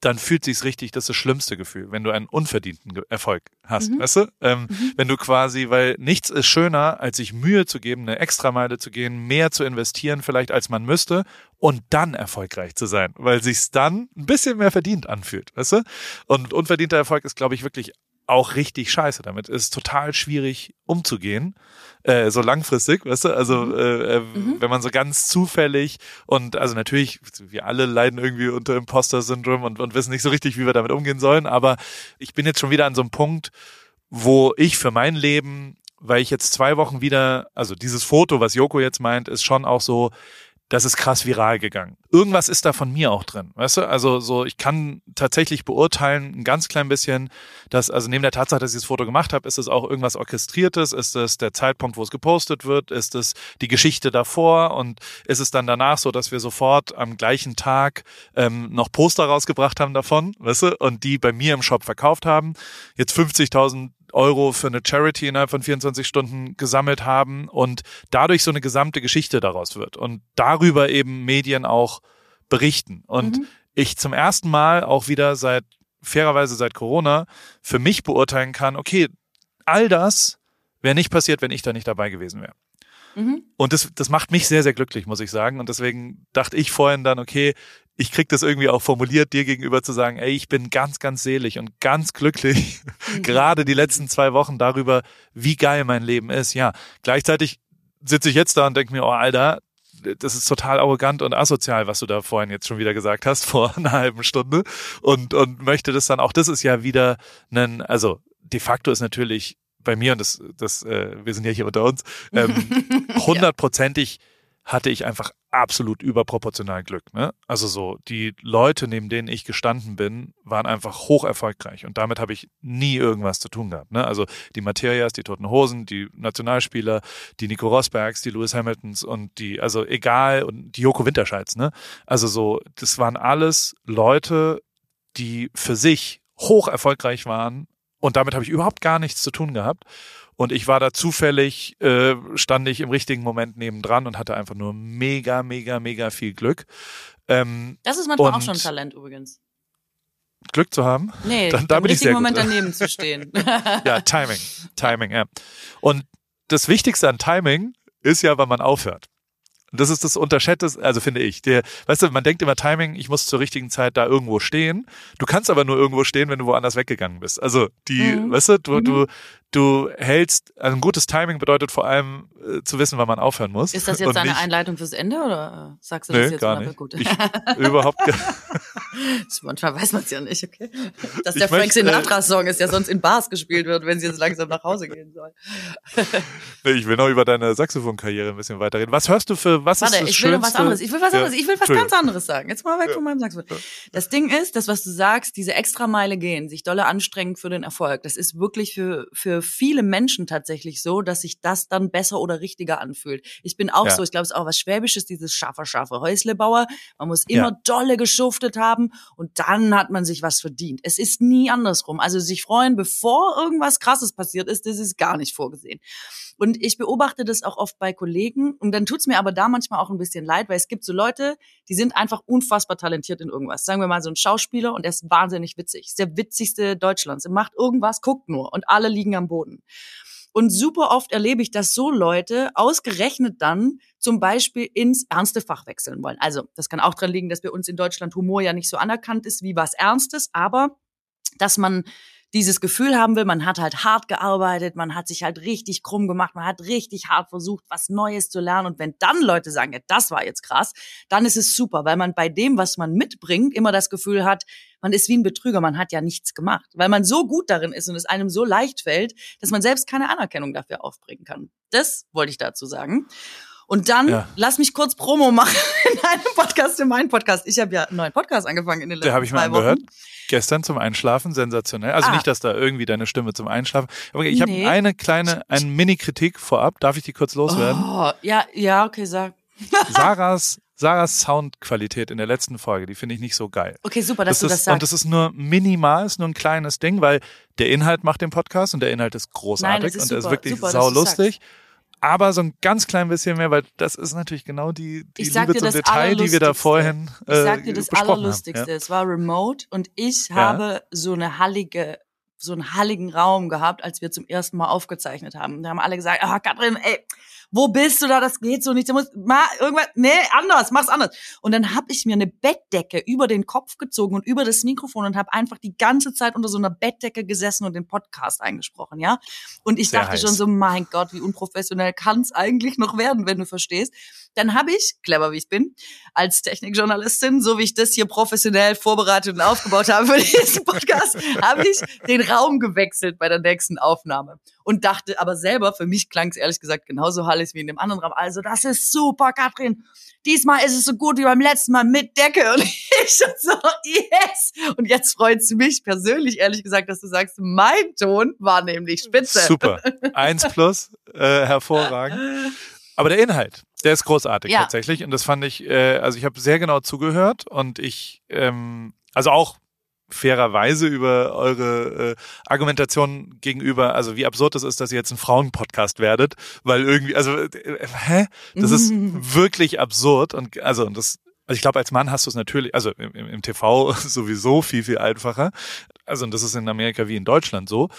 dann fühlt sich's richtig, das ist das schlimmste Gefühl, wenn du einen unverdienten Erfolg hast, mhm. weißt du? Ähm, mhm. Wenn du quasi, weil nichts ist schöner, als sich Mühe zu geben, eine Extrameile zu gehen, mehr zu investieren vielleicht, als man müsste und dann erfolgreich zu sein, weil sich's dann ein bisschen mehr verdient anfühlt, weißt du? Und unverdienter Erfolg ist, glaube ich, wirklich auch richtig scheiße damit. Ist total schwierig umzugehen, äh, so langfristig, weißt du? Also mhm. äh, äh, mhm. wenn man so ganz zufällig und also natürlich, wir alle leiden irgendwie unter Imposter-Syndrom und, und wissen nicht so richtig, wie wir damit umgehen sollen, aber ich bin jetzt schon wieder an so einem Punkt, wo ich für mein Leben, weil ich jetzt zwei Wochen wieder, also dieses Foto, was Joko jetzt meint, ist schon auch so, das ist krass viral gegangen. Irgendwas ist da von mir auch drin, weißt du? Also so, ich kann tatsächlich beurteilen, ein ganz klein bisschen, dass, also neben der Tatsache, dass ich das Foto gemacht habe, ist es auch irgendwas Orchestriertes, ist es der Zeitpunkt, wo es gepostet wird, ist es die Geschichte davor und ist es dann danach so, dass wir sofort am gleichen Tag ähm, noch Poster rausgebracht haben davon, weißt du? Und die bei mir im Shop verkauft haben. Jetzt 50.000 Euro für eine Charity innerhalb von 24 Stunden gesammelt haben und dadurch so eine gesamte Geschichte daraus wird und darüber eben Medien auch berichten. Und mhm. ich zum ersten Mal auch wieder seit, fairerweise seit Corona, für mich beurteilen kann, okay, all das wäre nicht passiert, wenn ich da nicht dabei gewesen wäre. Mhm. Und das, das macht mich sehr, sehr glücklich, muss ich sagen. Und deswegen dachte ich vorhin dann, okay, ich krieg das irgendwie auch formuliert, dir gegenüber zu sagen, ey, ich bin ganz, ganz selig und ganz glücklich, mhm. gerade die letzten zwei Wochen darüber, wie geil mein Leben ist. Ja, gleichzeitig sitze ich jetzt da und denke mir, oh Alter, das ist total arrogant und asozial, was du da vorhin jetzt schon wieder gesagt hast, vor einer halben Stunde. Und, und möchte das dann auch, das ist ja wieder ein, also de facto ist natürlich bei mir, und das, das, äh, wir sind ja hier unter uns, ähm, hundertprozentig ja hatte ich einfach absolut überproportional Glück. Ne? Also so, die Leute, neben denen ich gestanden bin, waren einfach hoch erfolgreich und damit habe ich nie irgendwas zu tun gehabt. Ne? Also die Materias, die Toten Hosen, die Nationalspieler, die Nico Rosbergs, die Lewis Hamiltons und die, also egal, und die Joko Winterscheids. Ne? Also so, das waren alles Leute, die für sich hoch erfolgreich waren und damit habe ich überhaupt gar nichts zu tun gehabt. Und ich war da zufällig, äh, stand ich im richtigen Moment nebendran und hatte einfach nur mega, mega, mega viel Glück. Ähm, das ist manchmal auch schon ein Talent übrigens. Glück zu haben? Nee, dann, da im richtigen Moment gut. daneben zu stehen. ja, Timing. Timing, ja. Und das Wichtigste an Timing ist ja, wann man aufhört. Und das ist das Unterschätzte, also finde ich. Der, weißt du, man denkt immer Timing, ich muss zur richtigen Zeit da irgendwo stehen. Du kannst aber nur irgendwo stehen, wenn du woanders weggegangen bist. Also die, mhm. weißt du, du, mhm. du, du hältst, also ein gutes Timing bedeutet vor allem äh, zu wissen, wann man aufhören muss. Ist das jetzt deine nicht, Einleitung fürs Ende oder sagst du das nee, jetzt gar? Nicht. Gut. Ich, überhaupt gar Manchmal weiß man es ja nicht, okay? Dass der ich Frank Sinatra-Song ist, der sonst in Bars gespielt wird, wenn sie jetzt langsam nach Hause gehen soll. nee, ich will noch über deine Saxophon-Karriere ein bisschen weiterreden. Was hörst du für, was Warte, ist das ich will noch was anderes. Ich will was anderes. Ja, ich will was ganz anderes sagen. Jetzt mal weg ja. von meinem Saxophon. Das Ding ist, das, was du sagst, diese Extrameile gehen, sich dolle anstrengen für den Erfolg, das ist wirklich für, für viele Menschen tatsächlich so, dass sich das dann besser oder richtiger anfühlt. Ich bin auch ja. so, ich glaube, es ist auch was Schwäbisches, dieses scharfe, scharfe Häuslebauer. Man muss immer dolle geschuftet haben und dann hat man sich was verdient. Es ist nie andersrum. Also sich freuen, bevor irgendwas Krasses passiert ist, das ist gar nicht vorgesehen. Und ich beobachte das auch oft bei Kollegen und dann tut's mir aber da manchmal auch ein bisschen leid, weil es gibt so Leute, die sind einfach unfassbar talentiert in irgendwas. Sagen wir mal so ein Schauspieler und der ist wahnsinnig witzig. Ist der witzigste Deutschlands. Er macht irgendwas, guckt nur und alle liegen am Boden. Und super oft erlebe ich, dass so Leute ausgerechnet dann zum Beispiel ins ernste Fach wechseln wollen. Also das kann auch dran liegen, dass bei uns in Deutschland Humor ja nicht so anerkannt ist wie was Ernstes, aber dass man dieses Gefühl haben will, man hat halt hart gearbeitet, man hat sich halt richtig krumm gemacht, man hat richtig hart versucht, was Neues zu lernen. Und wenn dann Leute sagen, ja, das war jetzt krass, dann ist es super, weil man bei dem, was man mitbringt, immer das Gefühl hat, man ist wie ein Betrüger, man hat ja nichts gemacht, weil man so gut darin ist und es einem so leicht fällt, dass man selbst keine Anerkennung dafür aufbringen kann. Das wollte ich dazu sagen. Und dann ja. lass mich kurz Promo machen in einem Podcast, in meinem Podcast. Ich habe ja einen neuen Podcast angefangen in den letzten Der habe ich mal gehört. Gestern zum Einschlafen, sensationell. Also ah. nicht, dass da irgendwie deine Stimme zum Einschlafen. Aber ich nee. habe eine kleine, eine Mini-Kritik vorab. Darf ich die kurz loswerden? Oh, ja, ja, okay, sag. Sarahs Sarahs Soundqualität in der letzten Folge, die finde ich nicht so geil. Okay, super, dass das du ist, das sagst. Und das ist nur minimal, ist nur ein kleines Ding, weil der Inhalt macht den Podcast und der Inhalt ist großartig Nein, ist und super, er ist wirklich super, saulustig aber so ein ganz klein bisschen mehr, weil das ist natürlich genau die, die Liebe zum Detail, die wir da vorhin äh, Ich sag dir das Allerlustigste. Haben, ja. Es war remote und ich habe so eine hallige so einen halligen Raum gehabt, als wir zum ersten Mal aufgezeichnet haben. Da haben alle gesagt, ah, Katrin, ey, wo bist du da? Das geht so nicht. Du musst mal irgendwas, nee, anders, mach's anders. Und dann habe ich mir eine Bettdecke über den Kopf gezogen und über das Mikrofon und habe einfach die ganze Zeit unter so einer Bettdecke gesessen und den Podcast eingesprochen, ja. Und ich Sehr dachte heiß. schon so, mein Gott, wie unprofessionell kann's eigentlich noch werden, wenn du verstehst. Dann habe ich, clever wie ich bin, als Technikjournalistin, so wie ich das hier professionell vorbereitet und aufgebaut habe für diesen Podcast, habe ich den Raum gewechselt bei der nächsten Aufnahme und dachte aber selber, für mich klang es ehrlich gesagt genauso hallig wie in dem anderen Raum. Also das ist super, Katrin. Diesmal ist es so gut wie beim letzten Mal mit Decke. Und ich so, yes. Und jetzt freut es mich persönlich, ehrlich gesagt, dass du sagst, mein Ton war nämlich spitze. Super. Eins plus, äh, hervorragend. Aber der Inhalt, der ist großartig ja. tatsächlich. Und das fand ich, äh, also ich habe sehr genau zugehört und ich, ähm, also auch fairerweise über eure äh, Argumentation gegenüber, also wie absurd es ist, dass ihr jetzt ein Frauenpodcast werdet, weil irgendwie, also äh, hä? Das ist wirklich absurd und also und das also ich glaube, als Mann hast du es natürlich, also im, im, TV sowieso viel, viel einfacher. Also und das ist in Amerika wie in Deutschland so.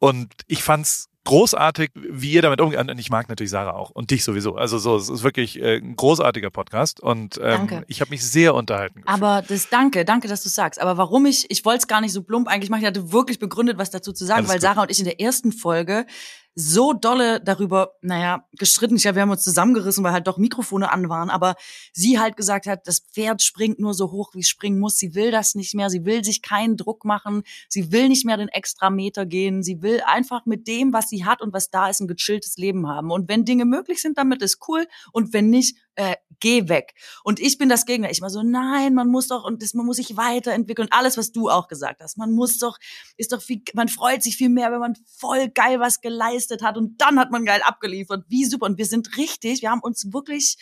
Und ich fand's großartig, wie ihr damit umgeht. Und ich mag natürlich Sarah auch und dich sowieso. Also so, es ist wirklich äh, ein großartiger Podcast und ähm, danke. ich habe mich sehr unterhalten. Gefühlt. Aber das danke, danke, dass du sagst. Aber warum ich, ich wollte es gar nicht so plump eigentlich machen. Ich hatte wirklich begründet, was dazu zu sagen, Alles weil gut. Sarah und ich in der ersten Folge so dolle darüber, naja, gestritten. Ja, wir haben uns zusammengerissen, weil halt doch Mikrofone an waren. Aber sie halt gesagt hat, das Pferd springt nur so hoch, wie es springen muss. Sie will das nicht mehr. Sie will sich keinen Druck machen. Sie will nicht mehr den extra Meter gehen. Sie will einfach mit dem, was sie hat und was da ist, ein gechilltes Leben haben. Und wenn Dinge möglich sind, damit ist cool. Und wenn nicht, äh, geh weg. Und ich bin das Gegner. Ich war so, nein, man muss doch, und das, man muss sich weiterentwickeln. Alles, was du auch gesagt hast. Man muss doch, ist doch viel, man freut sich viel mehr, wenn man voll geil was geleistet hat. Und dann hat man geil abgeliefert. Wie super. Und wir sind richtig, wir haben uns wirklich,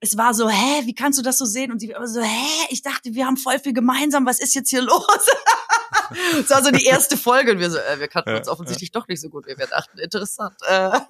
es war so, hä, wie kannst du das so sehen? Und sie war so, hä, ich dachte, wir haben voll viel gemeinsam, was ist jetzt hier los? das war so die erste Folge und wir so, äh, wir kannten ja, uns offensichtlich ja. doch nicht so gut, wie wir dachten. Interessant. Äh,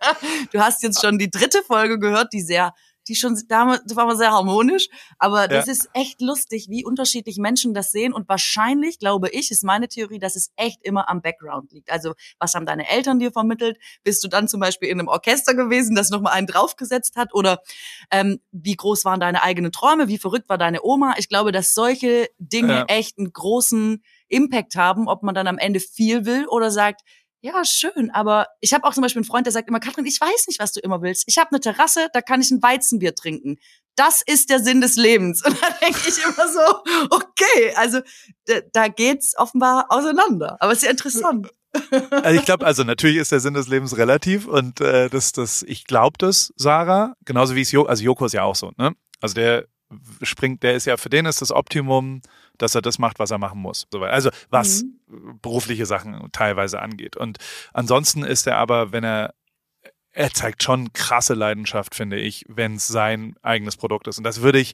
du hast jetzt schon die dritte Folge gehört, die sehr die schon damals, das war sehr harmonisch, aber das ja. ist echt lustig, wie unterschiedlich Menschen das sehen und wahrscheinlich, glaube ich, ist meine Theorie, dass es echt immer am Background liegt. Also, was haben deine Eltern dir vermittelt? Bist du dann zum Beispiel in einem Orchester gewesen, das nochmal einen draufgesetzt hat? Oder ähm, wie groß waren deine eigenen Träume? Wie verrückt war deine Oma? Ich glaube, dass solche Dinge ja. echt einen großen Impact haben, ob man dann am Ende viel will oder sagt, ja, schön, aber ich habe auch zum Beispiel einen Freund, der sagt immer, Katrin, ich weiß nicht, was du immer willst. Ich habe eine Terrasse, da kann ich ein Weizenbier trinken. Das ist der Sinn des Lebens. Und da denke ich immer so, okay, also da, da geht's offenbar auseinander. Aber es ist ja interessant. Also ich glaube, also natürlich ist der Sinn des Lebens relativ und äh, das, das, ich glaube das, Sarah, genauso wie es Joko, also Joko ist ja auch so, ne? Also der springt, der ist ja, für den ist das Optimum, dass er das macht, was er machen muss. Also was mhm. berufliche Sachen teilweise angeht. Und ansonsten ist er aber, wenn er er zeigt schon krasse Leidenschaft, finde ich, wenn es sein eigenes Produkt ist. Und das würde ich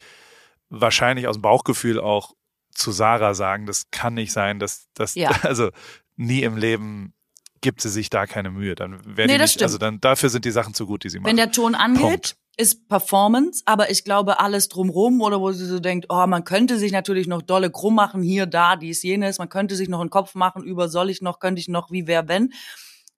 wahrscheinlich aus dem Bauchgefühl auch zu Sarah sagen. Das kann nicht sein, dass das, ja. also nie im Leben gibt sie sich da keine Mühe. Dann werden nee, die nicht, also dann dafür sind die Sachen zu gut, die sie machen. Wenn der Ton angeht, Punkt ist Performance, aber ich glaube alles drumrum oder wo sie so denkt, oh, man könnte sich natürlich noch dolle krumm machen, hier, da, dies, jenes, man könnte sich noch einen Kopf machen über, soll ich noch, könnte ich noch, wie, wer, wenn.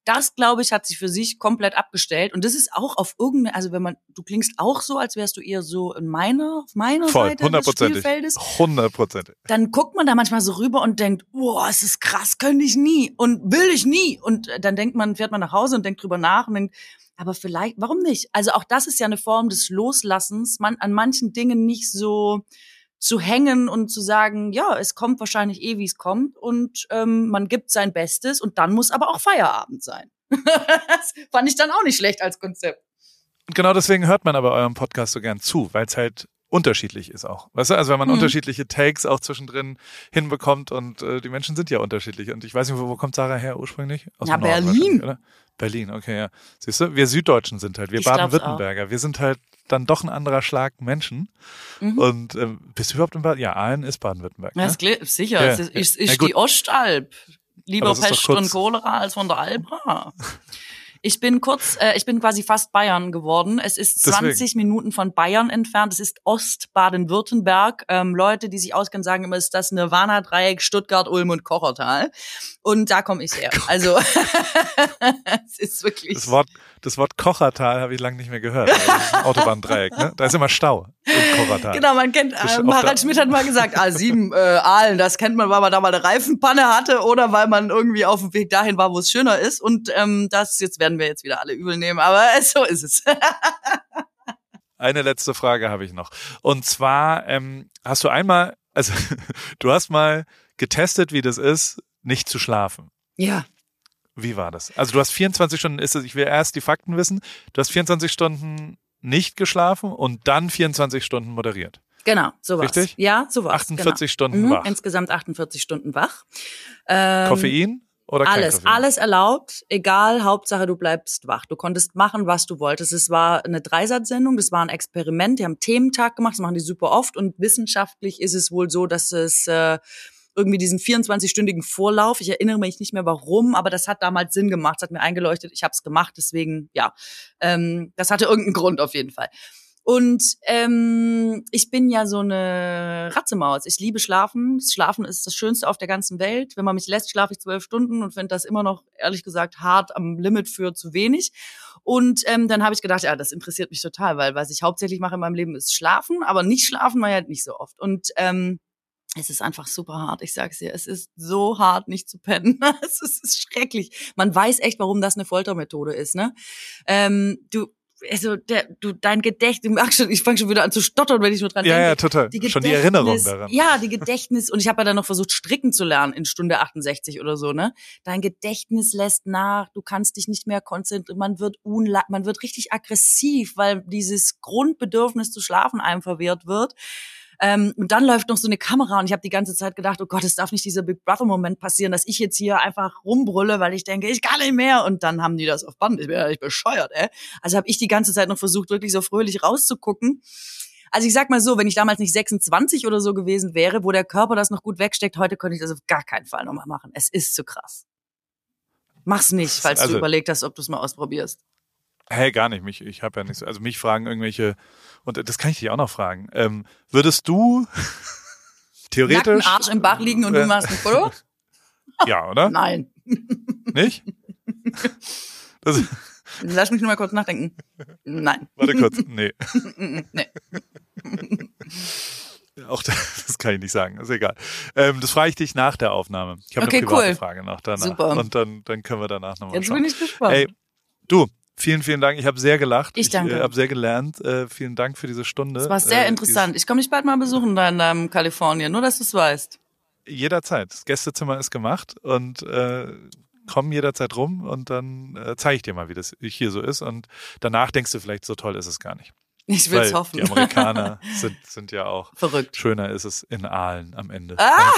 Das, glaube ich, hat sich für sich komplett abgestellt. Und das ist auch auf irgendeine, also wenn man, du klingst auch so, als wärst du eher so in meiner, auf meiner Voll, Seite des Spielfeldes. Hundertprozentig. Dann guckt man da manchmal so rüber und denkt, boah, es ist krass, könnte ich nie und will ich nie. Und dann denkt man, fährt man nach Hause und denkt drüber nach und denkt, aber vielleicht, warum nicht? Also auch das ist ja eine Form des Loslassens, man an manchen Dingen nicht so zu hängen und zu sagen, ja, es kommt wahrscheinlich eh, wie es kommt und ähm, man gibt sein Bestes und dann muss aber auch Feierabend sein. das fand ich dann auch nicht schlecht als Konzept. Genau deswegen hört man aber eurem Podcast so gern zu, weil es halt unterschiedlich ist auch. Weißt du, also wenn man mhm. unterschiedliche Takes auch zwischendrin hinbekommt und äh, die Menschen sind ja unterschiedlich. Und ich weiß nicht, wo, wo kommt Sarah her ursprünglich? Aus ja, Berlin. Oder? Berlin, okay, ja. Siehst du, wir Süddeutschen sind halt, wir Baden-Württemberger, wir sind halt dann doch ein anderer Schlag Menschen. Mhm. Und ähm, bist du überhaupt in Baden? Ja, Aalen ist Baden-Württemberg. Ja, ne? sicher, ja, es ist, ist, ist die Ostalb. Lieber Pest und Cholera als von der Alba. Ich bin kurz, äh, ich bin quasi fast Bayern geworden. Es ist 20 Deswegen. Minuten von Bayern entfernt. Es ist Ost-Baden-Württemberg. Ähm, Leute, die sich auskennen, sagen immer, ist das Nirvana-Dreieck Stuttgart, Ulm und Kochertal. Und da komme ich her. Also es ist wirklich. Das Wort, das Wort Kochertal habe ich lange nicht mehr gehört. Also Autobahndreieck, ne? Da ist immer Stau im Kochertal. Genau, man kennt, äh, Harald Schmidt hat mal gesagt, A7 ah, äh, Aalen, das kennt man, weil man da mal eine Reifenpanne hatte oder weil man irgendwie auf dem Weg dahin war, wo es schöner ist. Und ähm, das jetzt werden wir jetzt wieder alle übel nehmen, aber so ist es. Eine letzte Frage habe ich noch. Und zwar ähm, hast du einmal, also du hast mal getestet, wie das ist, nicht zu schlafen. Ja. Wie war das? Also du hast 24 Stunden, ist es, ich will erst die Fakten wissen, du hast 24 Stunden nicht geschlafen und dann 24 Stunden moderiert. Genau, sowas. Richtig? Ja, sowas. 48 genau. Stunden mhm, wach. Insgesamt 48 Stunden wach. Ähm, Koffein? Oder alles, Koffein? alles erlaubt, egal, Hauptsache du bleibst wach. Du konntest machen, was du wolltest. Es war eine Dreisatzsendung, das war ein Experiment, die haben Thementag gemacht, das machen die super oft und wissenschaftlich ist es wohl so, dass es äh, irgendwie diesen 24-stündigen Vorlauf. Ich erinnere mich nicht mehr warum, aber das hat damals Sinn gemacht, das hat mir eingeleuchtet, ich habe es gemacht, deswegen ja, ähm, das hatte irgendeinen Grund auf jeden Fall. Und ähm, ich bin ja so eine Ratzemaus. Ich liebe Schlafen. Schlafen ist das Schönste auf der ganzen Welt. Wenn man mich lässt, schlafe ich zwölf Stunden und finde das immer noch, ehrlich gesagt, hart am Limit für zu wenig. Und ähm, dann habe ich gedacht, ja, das interessiert mich total, weil was ich hauptsächlich mache in meinem Leben ist Schlafen, aber nicht schlafen war ja nicht so oft. Und ähm, es ist einfach super hart, ich sag's dir. Es ist so hart, nicht zu pennen. es ist schrecklich. Man weiß echt, warum das eine Foltermethode ist, ne? Ähm, du, also der, du, dein Gedächtnis, du merkst schon, ich fange schon wieder an zu stottern, wenn ich nur dran ja, denke. Ja, total. Die schon die Erinnerung daran. Ja, die Gedächtnis, und ich habe ja dann noch versucht, stricken zu lernen in Stunde 68 oder so, ne? Dein Gedächtnis lässt nach, du kannst dich nicht mehr konzentrieren, man wird unla man wird richtig aggressiv, weil dieses Grundbedürfnis zu schlafen einem verwehrt wird. Ähm, und dann läuft noch so eine Kamera und ich habe die ganze Zeit gedacht, oh Gott, es darf nicht dieser Big Brother Moment passieren, dass ich jetzt hier einfach rumbrülle, weil ich denke, ich kann nicht mehr. Und dann haben die das auf Band. Ich bin ja nicht bescheuert, ey. Also habe ich die ganze Zeit noch versucht, wirklich so fröhlich rauszugucken. Also ich sag mal so, wenn ich damals nicht 26 oder so gewesen wäre, wo der Körper das noch gut wegsteckt, heute könnte ich das auf gar keinen Fall nochmal machen. Es ist zu krass. Mach's nicht, falls also, du überlegt hast, ob du es mal ausprobierst. Hey, gar nicht. Mich, ich habe ja nichts. Also mich fragen irgendwelche, und das kann ich dich auch noch fragen. Ähm, würdest du theoretisch. Nacken Arsch im Bach liegen und äh, du machst ein Foto? ja, oder? Nein. Nicht? Das, Lass mich nur mal kurz nachdenken. Nein. Warte kurz. Nee. nee. Auch das, das, kann ich nicht sagen, ist egal. Ähm, das frage ich dich nach der Aufnahme. Ich habe okay, eine private cool. Frage noch danach. Super. Und dann, dann können wir danach nochmal Jetzt schauen. bin ich gespannt. Ey, du, vielen, vielen Dank. Ich habe sehr gelacht. Ich danke. Ich äh, habe sehr gelernt. Äh, vielen Dank für diese Stunde. Das war sehr äh, interessant. Ich komme dich bald mal besuchen da in deinem Kalifornien, nur dass du es weißt. Jederzeit. Das Gästezimmer ist gemacht und äh, komm jederzeit rum und dann äh, zeige ich dir mal, wie das hier so ist. Und danach denkst du vielleicht, so toll ist es gar nicht. Ich will's Weil hoffen. Die Amerikaner sind, sind ja auch verrückt. Schöner ist es in Aalen am Ende. Ah!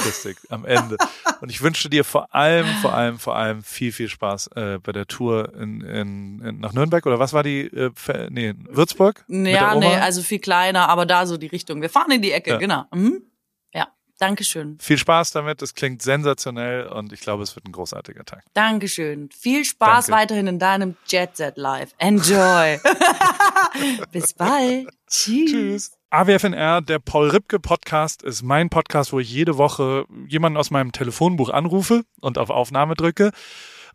Am Ende. Und ich wünsche dir vor allem, vor allem, vor allem viel, viel Spaß äh, bei der Tour in, in, in, nach Nürnberg oder was war die? Äh, nee, Würzburg? Ja, nee, also viel kleiner, aber da so die Richtung. Wir fahren in die Ecke, Ja. genau. Mhm. Dankeschön. Viel Spaß damit. Das klingt sensationell und ich glaube, es wird ein großartiger Tag. Dankeschön. Viel Spaß Danke. weiterhin in deinem Jet Set Live. Enjoy. Bis bald. Tschüss. Tschüss. AWFNR, der Paul Ripke Podcast, ist mein Podcast, wo ich jede Woche jemanden aus meinem Telefonbuch anrufe und auf Aufnahme drücke.